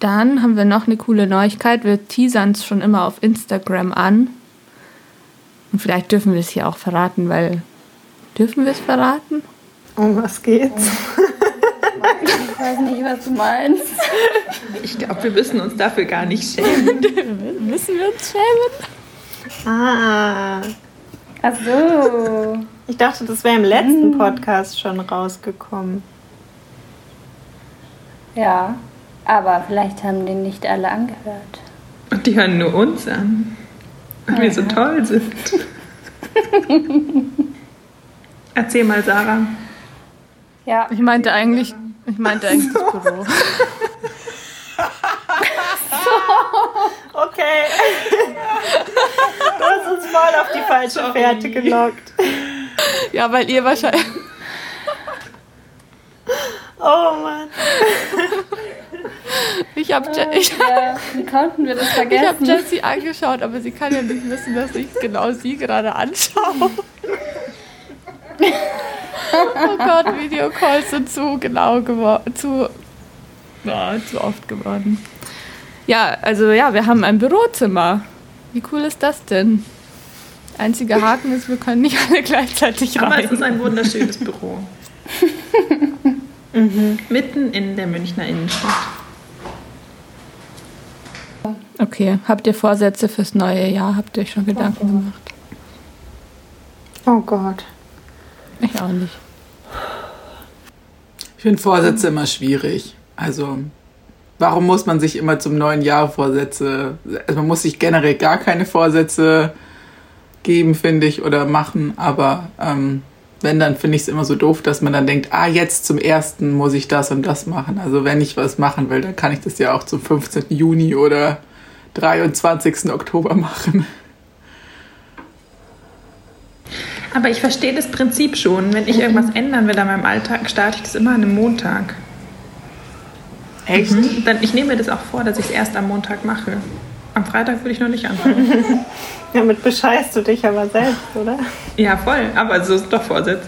Dann haben wir noch eine coole Neuigkeit. Wir teasern es schon immer auf Instagram an. Und vielleicht dürfen wir es hier auch verraten, weil. Dürfen wir es verraten? Um was geht's? Ich weiß nicht, was du meinst. Ich glaube, wir müssen uns dafür gar nicht schämen. Müssen wir uns schämen? Ah, Ach so. ich dachte, das wäre im letzten Podcast schon rausgekommen. Ja, aber vielleicht haben den nicht alle angehört. Und die hören nur uns an. Weil wir so toll sind. Erzähl mal, Sarah. Ja, Ich meinte eigentlich. Ich meinte eigentlich das Büro. Okay. Du hast uns voll auf die falsche Fährte gelockt. Ja, weil ihr wahrscheinlich. Oh Mann. Ich habe ich, ja, konnten wir das ich hab vergessen? Jessie angeschaut, aber sie kann ja nicht wissen, dass ich genau sie gerade anschaue. Oh Gott, Videocalls sind zu genau geworden. Zu, ja, zu oft geworden. Ja, also ja, wir haben ein Bürozimmer. Wie cool ist das denn? Einziger Haken ist, wir können nicht alle gleichzeitig Aber es ist rein. ein wunderschönes Büro. Mitten in der Münchner Innenstadt. Okay, habt ihr Vorsätze fürs neue Jahr? Habt ihr euch schon Gedanken gemacht? Oh Gott. Ich auch nicht. Ich finde Vorsätze immer schwierig. Also, warum muss man sich immer zum neuen Jahr Vorsätze, also man muss sich generell gar keine Vorsätze geben, finde ich, oder machen, aber ähm, wenn, dann finde ich es immer so doof, dass man dann denkt, ah, jetzt zum ersten muss ich das und das machen. Also, wenn ich was machen will, dann kann ich das ja auch zum 15. Juni oder 23. Oktober machen. Aber ich verstehe das Prinzip schon. Wenn ich irgendwas ändern will an meinem Alltag, starte ich das immer an einem Montag. Echt? Dann, ich nehme mir das auch vor, dass ich es erst am Montag mache. Am Freitag würde ich noch nicht anfangen. Damit bescheißt du dich aber selbst, oder? ja, voll. Aber so ist doch Vorsatz.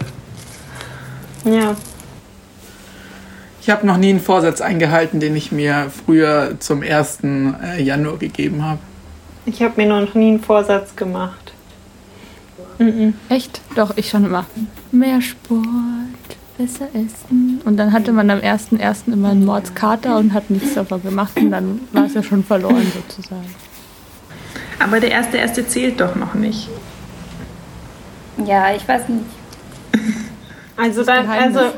Ja. Ich habe noch nie einen Vorsatz eingehalten, den ich mir früher zum 1. äh, Januar gegeben habe. Ich habe mir noch nie einen Vorsatz gemacht. Echt? Doch, ich schon immer. Mehr Sport, besser essen. Und dann hatte man am 1.1. immer einen Mordskater und hat nichts davon gemacht und dann war es ja schon verloren sozusagen. Aber der erste erste zählt doch noch nicht. Ja, ich weiß nicht. Also dann, Geheimnis. also.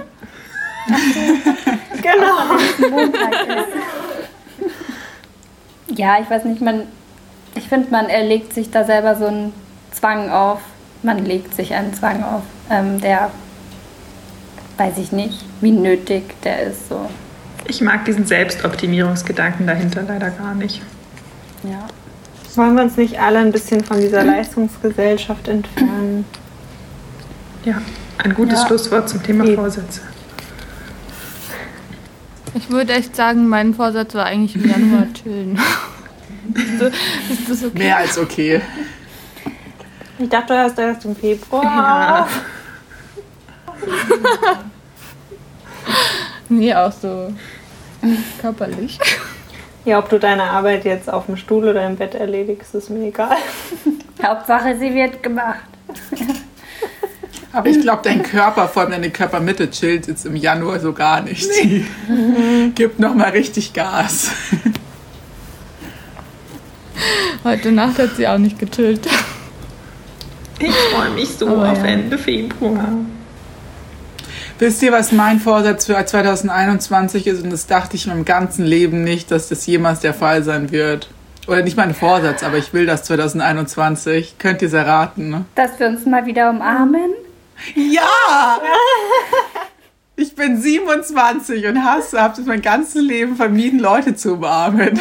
genau. Ja, ich weiß nicht, man. Ich finde, man erlegt sich da selber so einen Zwang auf. Man legt sich einen Zwang auf, ähm, der weiß ich nicht, wie nötig der ist. So. Ich mag diesen Selbstoptimierungsgedanken dahinter leider gar nicht. Ja. Wollen wir uns nicht alle ein bisschen von dieser Leistungsgesellschaft entfernen? Ja, ein gutes Ja. Schlusswort zum Thema Eben. Vorsätze. Ich würde echt sagen, mein Vorsatz war eigentlich im Januar chillen. so, ist das okay? Mehr als okay. Ich dachte, du hast erst im Februar. Ja. Nee, auch so körperlich. Ja, ob du deine Arbeit jetzt auf dem Stuhl oder im Bett erledigst, ist mir egal. Hauptsache, sie wird gemacht. Aber ich glaube, dein Körper, vor allem deine Körpermitte, chillt jetzt im Januar so gar nicht. Die gibt nochmal richtig Gas. Heute Nacht hat sie auch nicht gechillt. Ich freue mich so Aber auf ja. Ende Februar. Wisst ihr, was mein Vorsatz für 2021 ist? Und das dachte ich in meinem ganzen Leben nicht, dass das jemals der Fall sein wird. Oder nicht mein Vorsatz, aber ich will das 2021. Könnt ihr es erraten? Ne? Dass wir uns mal wieder umarmen. Ja! Ich bin 27 und hasse, habe mein ganzes Leben vermieden, Leute zu umarmen.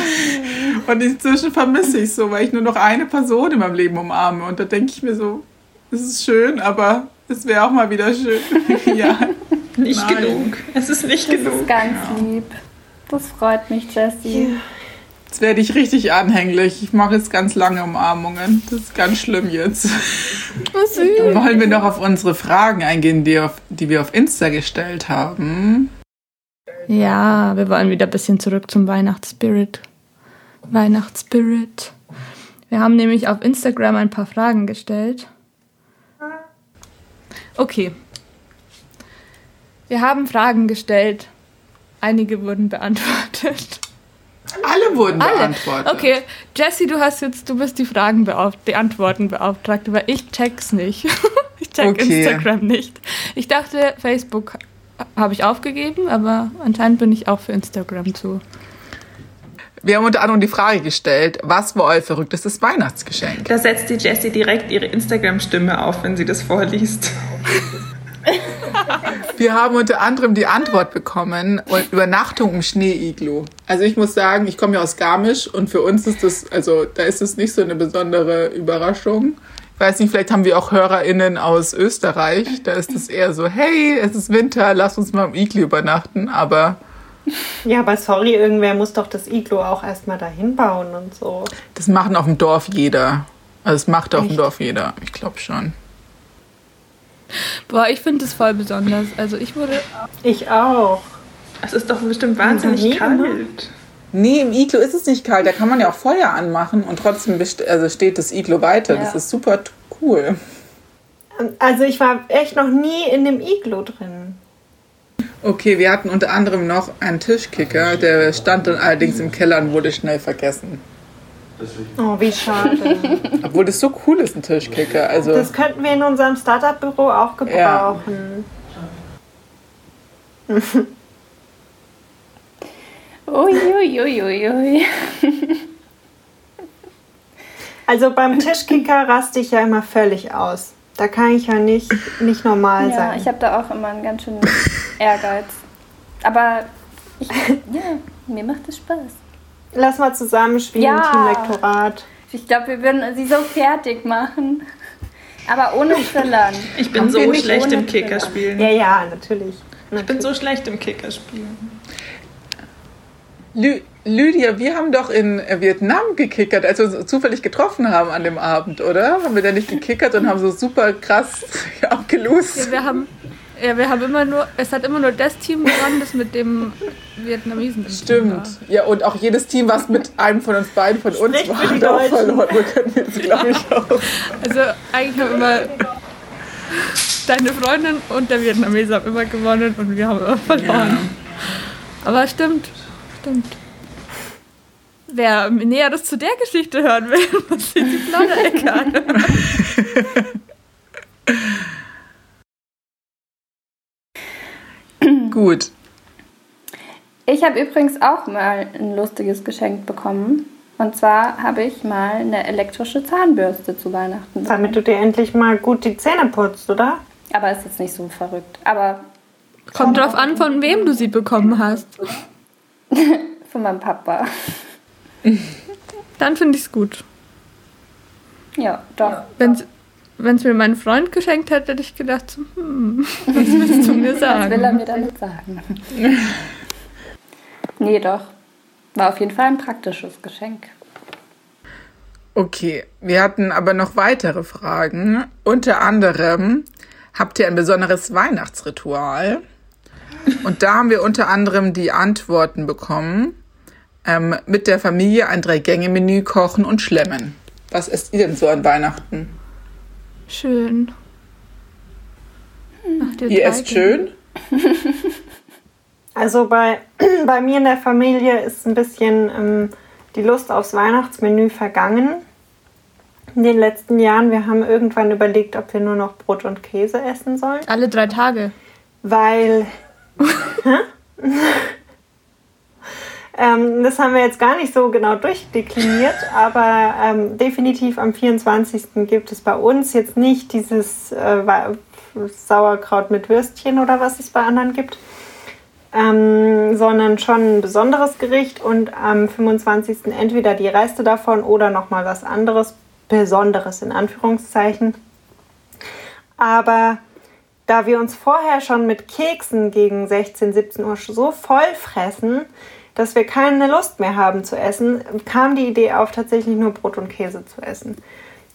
Und inzwischen vermisse ich es so, weil ich nur noch eine Person in meinem Leben umarme. Und da denke ich mir so, es ist schön, aber es wäre auch mal wieder schön. ja. Nicht Nein. genug. Es ist nicht das genug. Das ist ganz ja. lieb. Das freut mich, Jessie. Ja. Jetzt werde ich richtig anhänglich. Ich mache jetzt ganz lange Umarmungen. Das ist ganz schlimm jetzt. Was Dann wollen wir noch auf unsere Fragen eingehen, die, auf, die wir auf Insta gestellt haben. Ja, wir wollen wieder ein bisschen zurück zum Weihnachtsspirit. Weihnachtsspirit. Wir haben nämlich auf Instagram ein paar Fragen gestellt. Okay. Wir haben Fragen gestellt. Einige wurden beantwortet. Alle wurden Alle. beantwortet. Okay, Jessie, du hast jetzt, du bist die Fragen die Antworten beauftragt, weil ich check's nicht. ich check okay. Instagram nicht. Ich dachte, Facebook habe ich aufgegeben, aber anscheinend bin ich auch für Instagram zu. Wir haben unter anderem die Frage gestellt, was war euer verrücktestes Weihnachtsgeschenk? Da setzt die Jessie direkt ihre Instagram-Stimme auf, wenn sie das vorliest. Wir haben unter anderem die Antwort bekommen, Übernachtung im Schneeiglu. Also ich muss sagen, ich komme ja aus Garmisch und für uns ist das, also da ist es nicht so eine besondere Überraschung. Ich weiß nicht, vielleicht haben wir auch HörerInnen aus Österreich. Da ist es eher so, hey, es ist Winter, lass uns mal im Iglu übernachten. Aber ja, aber sorry, irgendwer muss doch das Iglu auch erstmal dahin bauen und so. Das machen auf dem Dorf jeder. Also das macht auf Echt? dem Dorf jeder, ich glaube schon. Boah, ich finde das voll besonders. Also ich wurde. Ich auch. Es ist doch bestimmt wahnsinnig kalt. Nee, im Iglo ist es nicht kalt. Da kann man ja auch Feuer anmachen und trotzdem also steht das Iglo weiter. Ja. Das ist super cool. Also ich war echt noch nie in dem Iglo drin. Okay, wir hatten unter anderem noch einen Tischkicker, der stand dann allerdings im Keller und wurde schnell vergessen. Oh, wie schade. Obwohl das so cool ist, ein Tischkicker. Also das könnten wir in unserem Startup-Büro auch gebrauchen. Ja. Uiuiuiui. Also beim Tischkicker raste ich ja immer völlig aus. Da kann ich ja nicht, nicht normal ja, sein. Ich habe da auch immer einen ganz schönen Ehrgeiz. Aber ich, ja, mir macht es Spaß. Lass mal zusammenspielen, ja. Teamlektorat. Ich glaube, wir würden sie so fertig machen. Aber ohne Trillern. Ich bin Haben so schlecht im Kickerspielen. Ja, ja, natürlich. natürlich. Ich bin so schlecht im Kickerspielen. Lü Lydia, wir haben doch in Vietnam gekickert, als wir uns zufällig getroffen haben an dem Abend, oder? Haben wir da nicht gekickert und haben so super krass abgelost? Ja, wir haben, ja, wir haben immer nur, es hat immer nur das Team gewonnen, das mit dem Vietnamesen. Stimmt. Ja, und auch jedes Team, was mit einem von uns beiden von uns Sprich war, hat auch verloren. Wir können jetzt, glaube ich, auch. Also eigentlich haben immer deine Freundin und der Vietnamese haben immer gewonnen und wir haben immer verloren. Ja. Aber stimmt, stimmt. Wer Näheres zu der Geschichte hören will, muss sich die Plauderecke an. Gut. Ich habe übrigens auch mal ein lustiges Geschenk bekommen. Und zwar habe ich mal eine elektrische Zahnbürste zu Weihnachten bekommen. Damit du dir endlich mal gut die Zähne putzt, oder? Aber ist jetzt nicht so verrückt. Aber Kommt drauf an, von wem du sie bekommen hast. von meinem Papa. Dann finde ich es gut. Ja, doch. Wenn es mir mein Freund geschenkt hätte, hätte ich gedacht, hm, was willst du mir sagen? Was will er mir damit sagen? nee, doch. War auf jeden Fall ein praktisches Geschenk. Okay, wir hatten aber noch weitere Fragen. Unter anderem, habt ihr ein besonderes Weihnachtsritual? Und da haben wir unter anderem die Antworten bekommen ähm, mit der Familie ein Drei-Gänge-Menü kochen und schlemmen. Was esst ihr denn so an Weihnachten? Schön. Ach, ihr esst schön? Also bei, bei mir in der Familie ist ein bisschen ähm, die Lust aufs Weihnachtsmenü vergangen. In den letzten Jahren, wir haben irgendwann überlegt, ob wir nur noch Brot und Käse essen sollen. Alle drei Tage. Weil. Ähm, das haben wir jetzt gar nicht so genau durchdekliniert, aber ähm, definitiv am 24. gibt es bei uns jetzt nicht dieses äh, Sauerkraut mit Würstchen oder was es bei anderen gibt, ähm, sondern schon ein besonderes Gericht und am 25. entweder die Reste davon oder nochmal was anderes, Besonderes in Anführungszeichen. Aber da wir uns vorher schon mit Keksen gegen 16, 17 Uhr so voll fressen, dass wir keine Lust mehr haben zu essen, kam die Idee auf, tatsächlich nur Brot und Käse zu essen.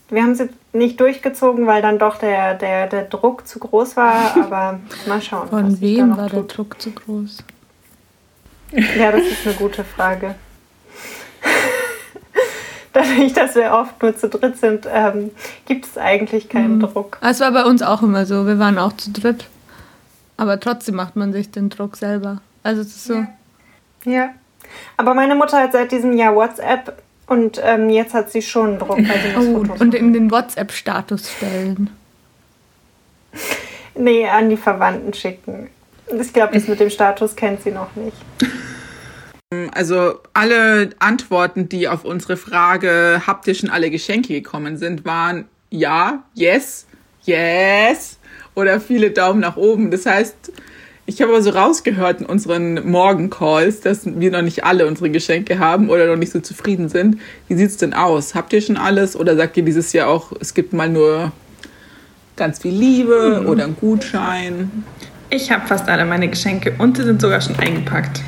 Wir haben es nicht durchgezogen, weil dann doch der, der, der Druck zu groß war, aber mal schauen. Von wem war der Druck zu groß? Ja, das ist eine gute Frage. Dadurch, dass wir oft nur zu dritt sind, ähm, gibt es eigentlich keinen mhm. Druck. Es war bei uns auch immer so. Wir waren auch zu dritt. Aber trotzdem macht man sich den Druck selber. Also es ist so. Ja. Ja. Aber meine Mutter hat seit diesem Jahr WhatsApp und ähm, jetzt hat sie schon Druck, weil sie oh, Fotos Und in den WhatsApp-Status stellen. nee, an die Verwandten schicken. Ich glaube, das mit dem Status kennt sie noch nicht. Also alle Antworten, die auf unsere Frage, habt ihr schon alle Geschenke gekommen sind, waren ja, yes, yes oder viele Daumen nach oben. Das heißt, ich habe aber so rausgehört in unseren Morgencalls, dass wir noch nicht alle unsere Geschenke haben oder noch nicht so zufrieden sind. Wie sieht es denn aus? Habt ihr schon alles oder sagt ihr dieses Jahr auch, es gibt mal nur ganz viel Liebe mhm. oder einen Gutschein? Ich habe fast alle meine Geschenke und sie sind sogar schon eingepackt.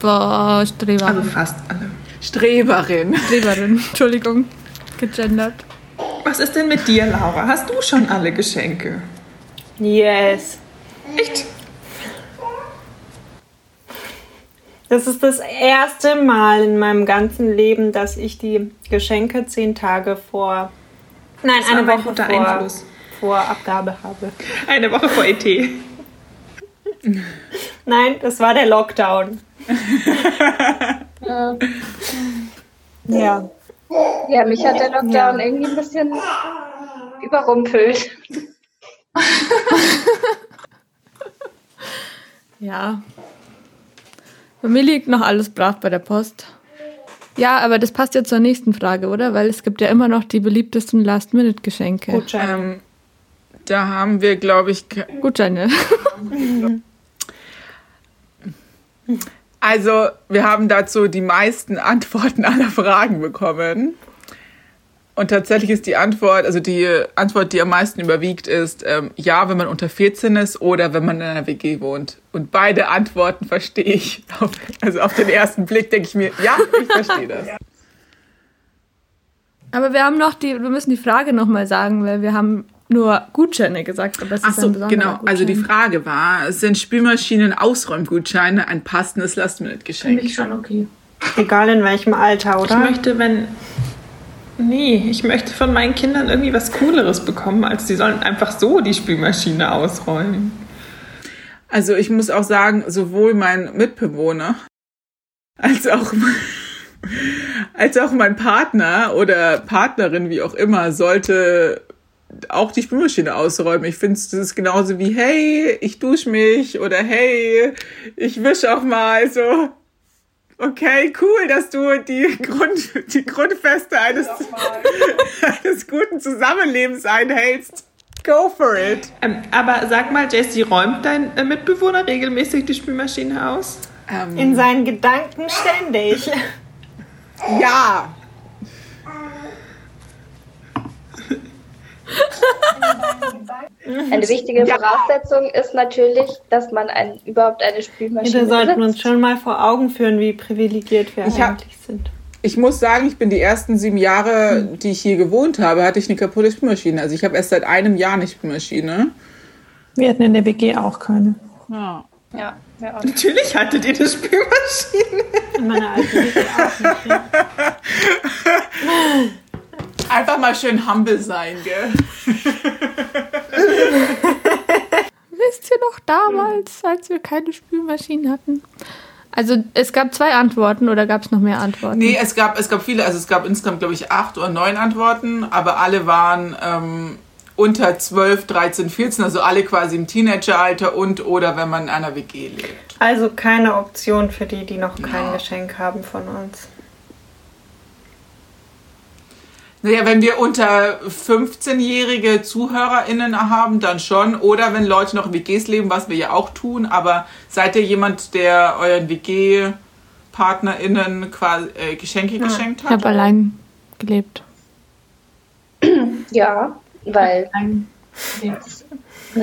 Boah, Streberin. Also fast alle. Streberin. Streberin, Entschuldigung, gegendert. Was ist denn mit dir, Laura? Hast du schon alle Geschenke? Yes. Echt? Das ist das erste Mal in meinem ganzen Leben, dass ich die Geschenke zehn Tage vor. Nein, eine Woche vor, Einfluss. vor Abgabe habe. Eine Woche vor ET. Nein, das war der Lockdown. ja. ja. Ja, mich hat der Lockdown ja. irgendwie ein bisschen überrumpelt. ja. Bei mir liegt noch alles brav bei der Post. Ja, aber das passt ja zur nächsten Frage, oder? Weil es gibt ja immer noch die beliebtesten Last-Minute-Geschenke. Gutscheine. Ähm, da haben wir, glaube ich. Gutscheine. Also, wir haben dazu die meisten Antworten aller Fragen bekommen. Und tatsächlich ist die Antwort, also die Antwort, die am meisten überwiegt, ist ähm, ja, wenn man unter 14 ist oder wenn man in einer WG wohnt. Und beide Antworten verstehe ich. Auf, also auf den ersten Blick denke ich mir, ja, ich verstehe das. Aber wir haben noch die, wir müssen die Frage nochmal sagen, weil wir haben nur Gutscheine gesagt, aber es Ach ist so, genau. Gutschein. Also die Frage war, sind Spülmaschinen Ausräumgutscheine ein passendes Last-Minute-Geschenk? Finde ich schon okay. Egal in welchem Alter, oder? Ich möchte, wenn Nee, ich möchte von meinen Kindern irgendwie was Cooleres bekommen, als sie sollen einfach so die Spülmaschine ausräumen. Also ich muss auch sagen, sowohl mein Mitbewohner als auch als auch mein Partner oder Partnerin, wie auch immer, sollte auch die Spülmaschine ausräumen. Ich finde, das ist genauso wie, hey, ich dusche mich oder hey, ich wische auch mal so. Okay, cool, dass du die, Grund, die Grundfeste eines, eines guten Zusammenlebens einhältst. Go for it. Ähm, aber sag mal, Jesse, räumt dein äh, Mitbewohner regelmäßig die Spülmaschine aus? Ähm, In seinen Gedanken ständig. ja. Eine wichtige Voraussetzung ist natürlich, dass man ein, überhaupt eine Spülmaschine hat. Da sollten wir uns schon mal vor Augen führen, wie privilegiert wir ich eigentlich hab, sind. Ich muss sagen, ich bin die ersten sieben Jahre, hm. die ich hier gewohnt habe, hatte ich eine kaputte Spülmaschine. Also ich habe erst seit einem Jahr eine Spülmaschine. Wir hatten in der WG auch keine. Ja. Ja, Natürlich hattet ihr eine Spülmaschine. In meiner alten WG auch nicht. Einfach mal schön humble sein, gell? Wisst ihr noch damals, als wir keine Spülmaschinen hatten? Also es gab zwei Antworten oder gab es noch mehr Antworten? Nee, es gab, es gab viele, also es gab insgesamt, glaube ich, acht oder neun Antworten, aber alle waren ähm, unter 12, 13, 14, also alle quasi im Teenageralter und oder wenn man in einer WG lebt. Also keine Option für die, die noch kein ja. Geschenk haben von uns. Naja, wenn wir unter 15-jährige ZuhörerInnen haben, dann schon. Oder wenn Leute noch in WGs leben, was wir ja auch tun. Aber seid ihr jemand, der euren WG-PartnerInnen quasi äh, Geschenke geschenkt Ich hat? habe allein gelebt. Ja, weil eine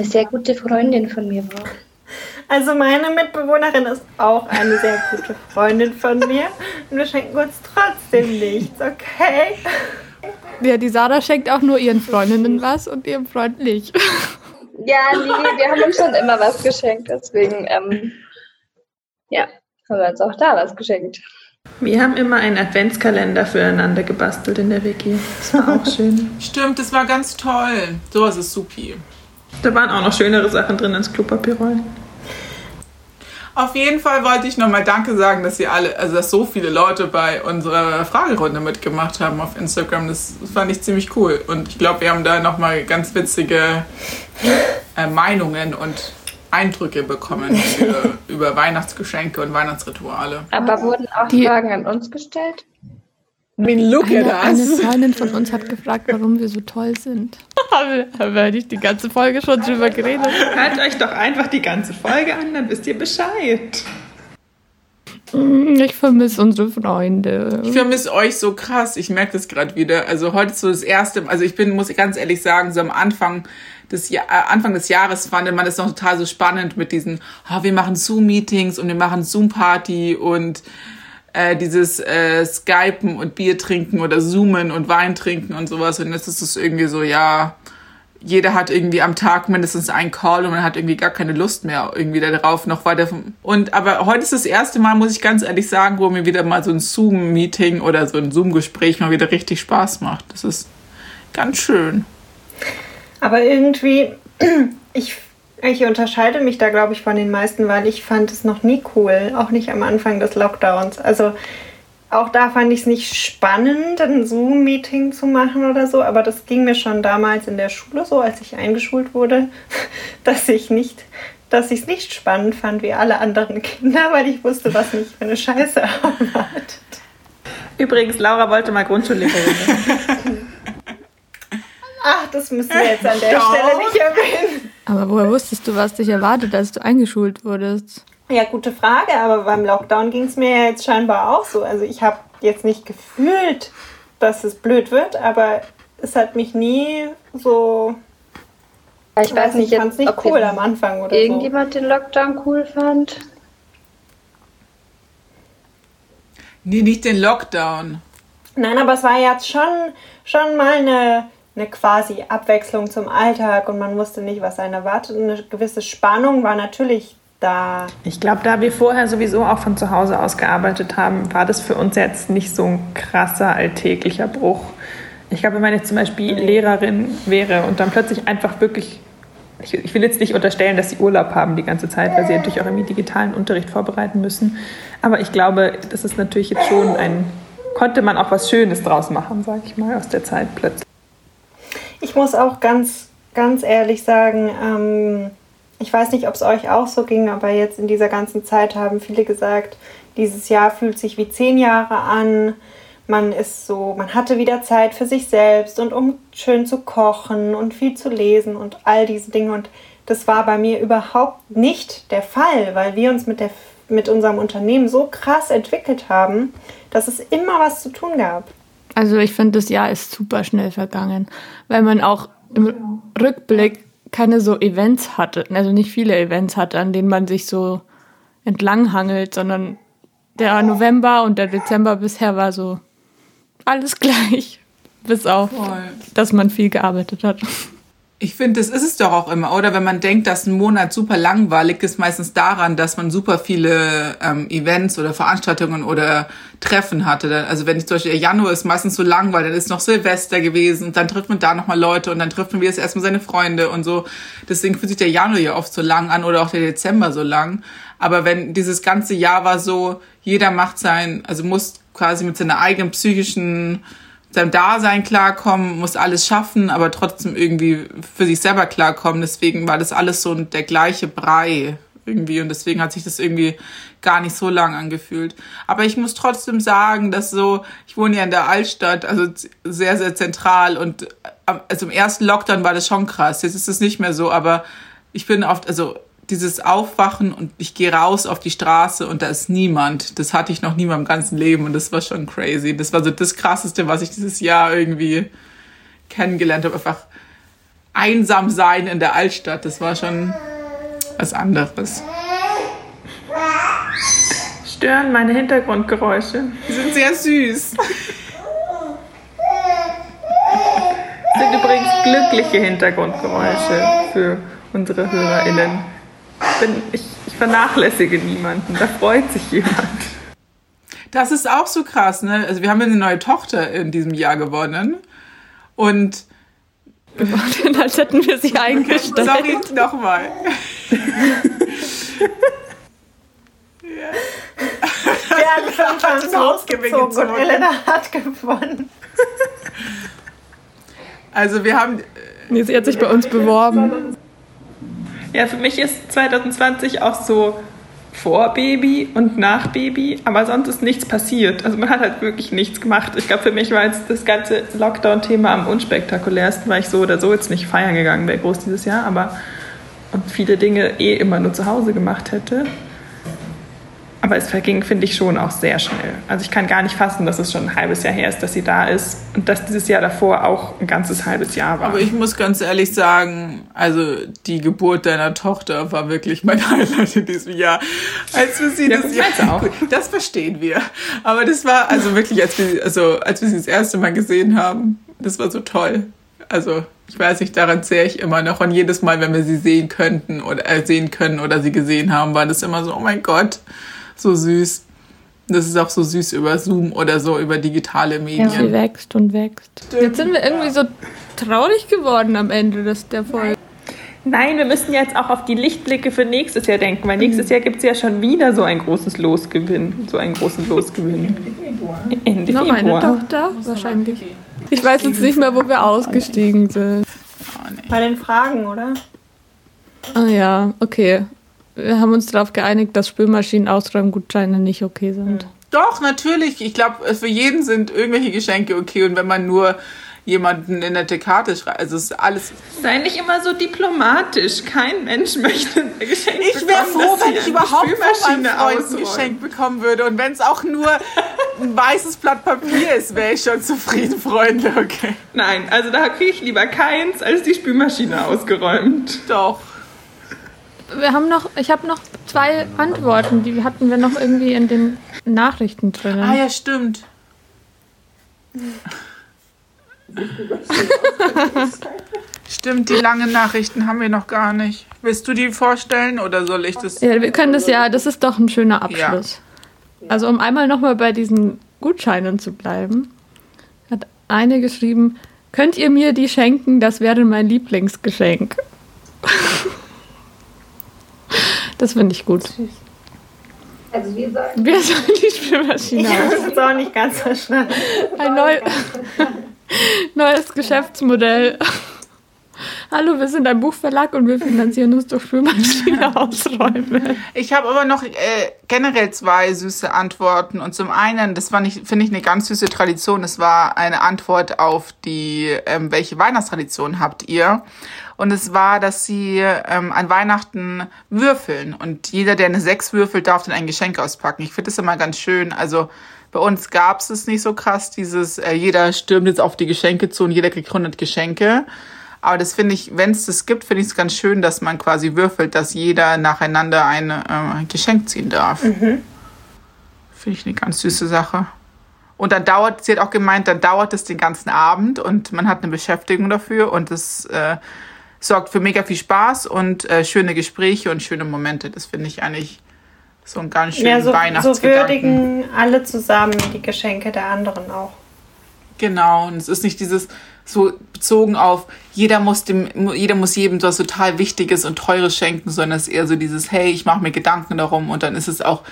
sehr gute Freundin von mir war. Also meine Mitbewohnerin ist auch eine sehr gute Freundin von mir. Und wir schenken uns trotzdem nichts, okay? Ja, die Sarah schenkt auch nur ihren Freundinnen was und ihrem Freund nicht. Ja, nee, wir haben uns schon immer was geschenkt, deswegen, ähm, ja, haben wir uns auch da was geschenkt. Wir haben immer einen Adventskalender füreinander gebastelt in der WG. Das war auch schön. Stimmt, das war ganz toll. Sowas ist supi. Da waren auch noch schönere Sachen drin als Klopapierrollen. Auf jeden Fall wollte ich nochmal Danke sagen, dass ihr alle, also dass so viele Leute bei unserer Fragerunde mitgemacht haben auf Instagram. Das fand ich ziemlich cool. Und ich glaube, wir haben da nochmal ganz witzige äh, Meinungen und Eindrücke bekommen für, über Weihnachtsgeschenke und Weihnachtsrituale. Aber wurden auch Die- Fragen an uns gestellt? I mean, look Eine, eine Freundin von uns hat gefragt, warum wir so toll sind. Haben wir nicht die ganze Folge schon drüber geredet? Hört euch doch einfach die ganze Folge an, dann wisst ihr Bescheid. Mm, Ich vermisse unsere Freunde. Ich vermisse euch so krass. Ich merke das gerade wieder. Also heute ist so das erste, also ich bin, muss ganz ehrlich sagen, so am Anfang des, Ja- äh, Anfang des Jahres fand man das noch total so spannend mit diesen, oh, wir machen Zoom-Meetings und wir machen Zoom-Party und äh, dieses äh, Skypen und Bier trinken oder Zoomen und Wein trinken und sowas. Und jetzt ist es irgendwie so, ja, jeder hat irgendwie am Tag mindestens einen Call und man hat irgendwie gar keine Lust mehr irgendwie darauf noch weiter. Und aber heute ist das erste Mal, muss ich ganz ehrlich sagen, wo mir wieder mal so ein Zoom-Meeting oder so ein Zoom-Gespräch mal wieder richtig Spaß macht. Das ist ganz schön. Aber irgendwie, ich, ich unterscheide mich da, glaube ich, von den meisten, weil ich fand es noch nie cool, auch nicht am Anfang des Lockdowns. Also auch da fand ich es nicht spannend, ein Zoom-Meeting zu machen oder so, aber das ging mir schon damals in der Schule so, als ich eingeschult wurde, dass ich nicht dass ich es nicht spannend fand wie alle anderen Kinder, weil ich wusste, was mich für eine Scheiße erwartet. Übrigens, Laura wollte mal Grundschullehrerin. Ach, das müssen wir jetzt an der Doch. Stelle nicht erwähnen. Aber woher wusstest du, was dich erwartet, als du eingeschult wurdest? Ja, gute Frage, aber beim Lockdown ging es mir ja jetzt scheinbar auch so. Also ich habe jetzt nicht gefühlt, dass es blöd wird, aber es hat mich nie so, Ich weiß nicht, ich fand es nicht cool am Anfang oder so. irgendjemand den Lockdown cool fand. Nee, nicht den Lockdown. Nein, aber es war jetzt schon, schon mal eine, eine quasi Abwechslung zum Alltag und man wusste nicht, was einen erwartet. Und eine gewisse Spannung war natürlich da. Ich glaube, da wir vorher sowieso auch von zu Hause aus gearbeitet haben, war das für uns jetzt nicht so ein krasser alltäglicher Bruch. Ich glaube, wenn man jetzt zum Beispiel Lehrerin wäre und dann plötzlich einfach wirklich, ich, ich will jetzt nicht unterstellen, dass sie Urlaub haben die ganze Zeit, weil sie natürlich auch irgendwie digitalen Unterricht vorbereiten müssen. Aber ich glaube, das ist natürlich jetzt schon ein, konnte man auch was Schönes draus machen, sage ich mal, aus der Zeit plötzlich. Ich muss auch ganz, ganz ehrlich sagen, ähm, ich weiß nicht, ob es euch auch so ging, aber jetzt in dieser ganzen Zeit haben viele gesagt, dieses Jahr fühlt sich wie zehn Jahre an. Man ist so, man hatte wieder Zeit für sich selbst und um schön zu kochen und viel zu lesen und all diese Dinge. Und das war bei mir überhaupt nicht der Fall, weil wir uns mit, der, mit unserem Unternehmen so krass entwickelt haben, dass es immer was zu tun gab. Also ich finde, das Jahr ist super schnell vergangen, weil man auch im Rückblick keine so Events hatte, also nicht viele Events hatte, an denen man sich so entlanghangelt, sondern der November und der Dezember bisher war so alles gleich, bis auf, Voll. dass man viel gearbeitet hat. Ich finde, das ist es doch auch immer, oder? Wenn man denkt, dass ein Monat super lang war, liegt es meistens daran, dass man super viele ähm, Events oder Veranstaltungen oder Treffen hatte. Also wenn ich zum Beispiel Januar ist meistens so lang, weil dann ist noch Silvester gewesen und dann trifft man da nochmal Leute und dann trifft man wieder das erste Mal seine Freunde und so. Deswegen fühlt sich der Januar ja oft so lang an oder auch der Dezember so lang. Aber wenn dieses ganze Jahr war so, jeder macht sein, also muss quasi mit seiner eigenen psychischen seinem Dasein klarkommen, muss alles schaffen, aber trotzdem irgendwie für sich selber klarkommen. Deswegen war das alles so der gleiche Brei irgendwie und deswegen hat sich das irgendwie gar nicht so lang angefühlt. Aber ich muss trotzdem sagen, dass so, ich wohne ja in der Altstadt, also sehr, sehr zentral und also im ersten Lockdown war das schon krass. Jetzt ist es nicht mehr so, aber ich bin oft, also dieses Aufwachen und ich gehe raus auf die Straße und da ist niemand. Das hatte ich noch nie in meinem ganzen Leben und das war schon crazy. Das war so das Krasseste, was ich dieses Jahr irgendwie kennengelernt habe. Einfach einsam sein in der Altstadt, das war schon was anderes. Stören meine Hintergrundgeräusche. Die sind sehr süß. Das sind übrigens glückliche Hintergrundgeräusche für unsere HörerInnen. Ich, bin, ich, ich vernachlässige niemanden, da freut sich jemand. Das ist auch so krass, ne? Also wir haben eine neue Tochter in diesem Jahr gewonnen. Und als hätten wir sie eingestellt. Sorry, nochmal. ja. Wir haben schon ausgezogen und Elena hat gewonnen. Also wir haben... Nee, sie hat sich bei uns beworben. Ja, für mich ist 2020 auch so vor Baby und nach Baby, aber sonst ist nichts passiert. Also man hat halt wirklich nichts gemacht. Ich glaube, für mich war jetzt das ganze Lockdown-Thema am unspektakulärsten, weil ich so oder so jetzt nicht feiern gegangen wäre groß dieses Jahr, aber und viele Dinge eh immer nur zu Hause gemacht hätte. Aber es verging, finde ich, schon auch sehr schnell. Also ich kann gar nicht fassen, dass es schon ein halbes Jahr her ist, dass sie da ist und dass dieses Jahr davor auch ein ganzes halbes Jahr war. Aber ich muss ganz ehrlich sagen, also die Geburt deiner Tochter war wirklich mein Highlight in diesem Jahr. Als wir sie ja, das Jahr auch. Das verstehen wir. Aber das war also wirklich, als wir, also als wir sie das erste Mal gesehen haben, das war so toll. Also ich weiß nicht, daran zähle ich immer noch. Und jedes Mal, wenn wir sie sehen könnten oder äh, sehen können oder sie gesehen haben, war das immer so, oh mein Gott so süß. Das ist auch so süß über Zoom oder so, über digitale Medien. Ja, sie wächst und wächst. Jetzt sind wir irgendwie so traurig geworden am Ende des, der Folge. Nein, wir müssen jetzt auch auf die Lichtblicke für nächstes Jahr denken, weil nächstes Jahr gibt es ja schon wieder so ein großes Losgewinn. So einen großen Losgewinn. Ende Noch eine Tochter? Wahrscheinlich. Ich weiß jetzt nicht mehr, wo wir ausgestiegen sind. Bei den Fragen, oder? Ah ja, okay wir haben uns darauf geeinigt, dass Spülmaschinen-Ausräumgutscheine nicht okay sind. Doch, natürlich. Ich glaube, für jeden sind irgendwelche Geschenke okay. Und wenn man nur jemanden eine nette Karte schreibt, also ist alles. Sei nicht immer so diplomatisch. Kein Mensch möchte ein Geschenk Ich wäre froh, wenn ich überhaupt von meinem Freund ein Geschenk bekommen würde. Und wenn es auch nur ein weißes Blatt Papier ist, wäre ich schon zufrieden, Freunde. Okay. Nein, also da kriege ich lieber keins als die Spülmaschine ausgeräumt. Doch wir haben noch, ich habe noch zwei Antworten, die hatten wir noch irgendwie in den Nachrichten drin. Ah ja, stimmt. stimmt, die langen Nachrichten haben wir noch gar nicht. Willst du die vorstellen oder soll ich das? Ja, wir können das ja, das ist doch ein schöner Abschluss. Ja. Also um einmal nochmal bei diesen Gutscheinen zu bleiben, hat eine geschrieben, könnt ihr mir die schenken, das wäre mein Lieblingsgeschenk. Das finde ich gut. Also wir sollen. Wir sollen die Spülmaschine Ich habe es auch nicht ganz verstanden. Ein neu neues Geschäftsmodell. Hallo, wir sind ein Buchverlag und wir finanzieren uns durch Spülmaschine ausräumen. Ich habe aber noch äh, generell zwei süße Antworten. Und zum einen, das finde ich, eine ganz süße Tradition. Das war eine Antwort auf die, ähm, welche Weihnachtstradition habt ihr? Und es war, dass sie ähm, an Weihnachten würfeln. Und jeder, der eine Sechs würfelt, darf dann ein Geschenk auspacken. Ich finde das immer ganz schön. Also bei uns gab es es nicht so krass, dieses, äh, jeder stürmt jetzt auf die Geschenke zu und jeder kriegt 100 Geschenke. Aber das finde ich, wenn es das gibt, finde ich es ganz schön, dass man quasi würfelt, dass jeder nacheinander ein äh, Geschenk ziehen darf. Mhm. Finde ich eine ganz süße Sache. Und dann dauert, sie hat auch gemeint, dann dauert es den ganzen Abend und man hat eine Beschäftigung dafür und das äh, sorgt für mega viel Spaß und äh, schöne Gespräche und schöne Momente. Das finde ich eigentlich so ein ganz schönen ja, so, Weihnachtsgedanken. So würdigen alle zusammen die Geschenke der anderen auch. Genau, und es ist nicht dieses so bezogen auf, jeder muss dem, jeder muss jedem was total Wichtiges und Teures schenken, sondern es ist eher so dieses, hey, ich mache mir Gedanken darum und dann ist es auch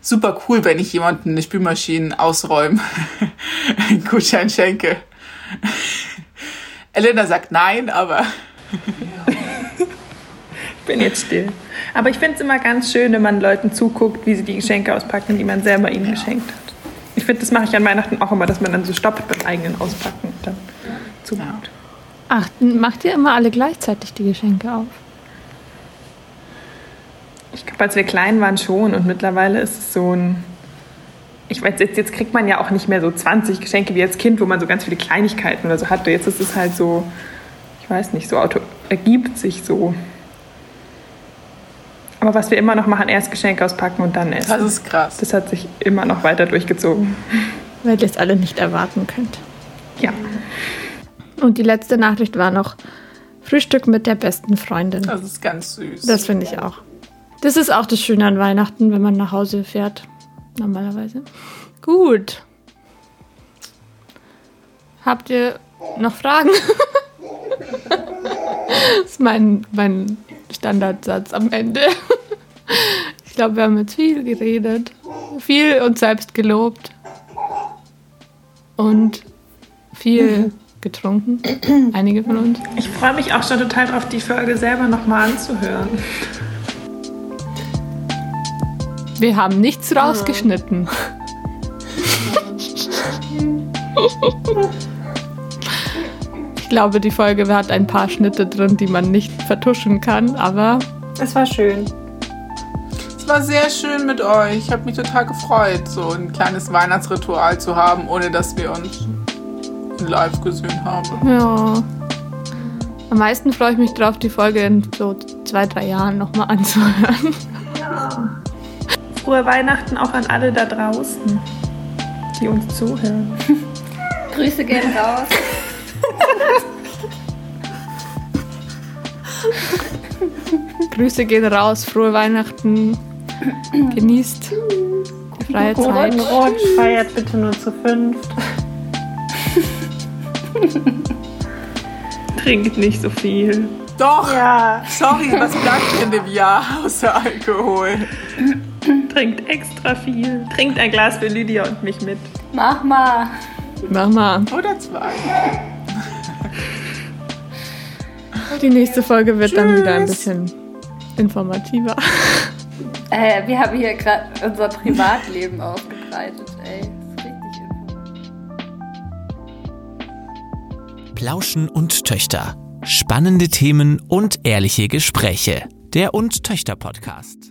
super cool, wenn ich jemanden eine Spülmaschine ausräume, einen Gutschein schenke. Elena sagt nein, aber ich bin jetzt still. Aber ich finde es immer ganz schön, wenn man Leuten zuguckt, wie sie die Geschenke auspacken, die man selber ihnen geschenkt hat. Ich finde, das mache ich an Weihnachten auch immer, dass man dann so stoppt beim eigenen Auspacken und dann zuguckt. Ach, macht ihr immer alle gleichzeitig die Geschenke auf? Ich glaube, als wir klein waren schon und mittlerweile ist es so ein. Ich weiß, jetzt, jetzt kriegt man ja auch nicht mehr so 20 Geschenke wie als Kind, wo man so ganz viele Kleinigkeiten oder so hatte. Jetzt ist es halt so, ich weiß nicht, so auto, ergibt sich so. Aber was wir immer noch machen, erst Geschenke auspacken und dann essen. Das ist krass. Das hat sich immer noch weiter durchgezogen. Weil ihr es alle nicht erwarten könnt. Ja. Und die letzte Nachricht war noch Frühstück mit der besten Freundin. Das ist ganz süß. Das finde ich auch. Das ist auch das Schöne an Weihnachten, wenn man nach Hause fährt. Normalerweise. Gut. Habt ihr noch Fragen? das ist mein, mein Standardsatz am Ende. Ich glaube, wir haben jetzt viel geredet. Viel uns selbst gelobt. Und viel getrunken. Einige von uns. Ich freue mich auch schon total drauf, die Folge selber nochmal anzuhören. Wir haben nichts rausgeschnitten. Ich glaube, die Folge hat ein paar Schnitte drin, die man nicht vertuschen kann, aber Es war schön. Es war sehr schön mit euch. Ich habe mich total gefreut, so ein kleines Weihnachtsritual zu haben, ohne dass wir uns live gesehen haben. ja. Am meisten freue ich mich drauf, die Folge in so zwei, drei Jahren nochmal anzuhören. Frohe Weihnachten auch an alle da draußen, die uns zuhören. Grüße gehen raus. Grüße gehen raus, frohe Weihnachten. Genießt die freie Zeit. Rot feiert bitte nur zu fünf. Trinkt nicht so viel. Doch! Ja. Sorry, was bleibt in dem Jahr außer Alkohol? Trinkt extra viel. Trinkt ein Glas für Lydia und mich mit. Mach mal. Mach mal. Oder zwei. Die nächste Folge wird dann wieder ein Tschüss. bisschen informativer. Äh, wir haben hier gerade unser Privatleben aufgebreitet, ey. Das ist richtig informativ. Plauschen und Töchter. Spannende Themen und ehrliche Gespräche. Der und Töchter Podcast.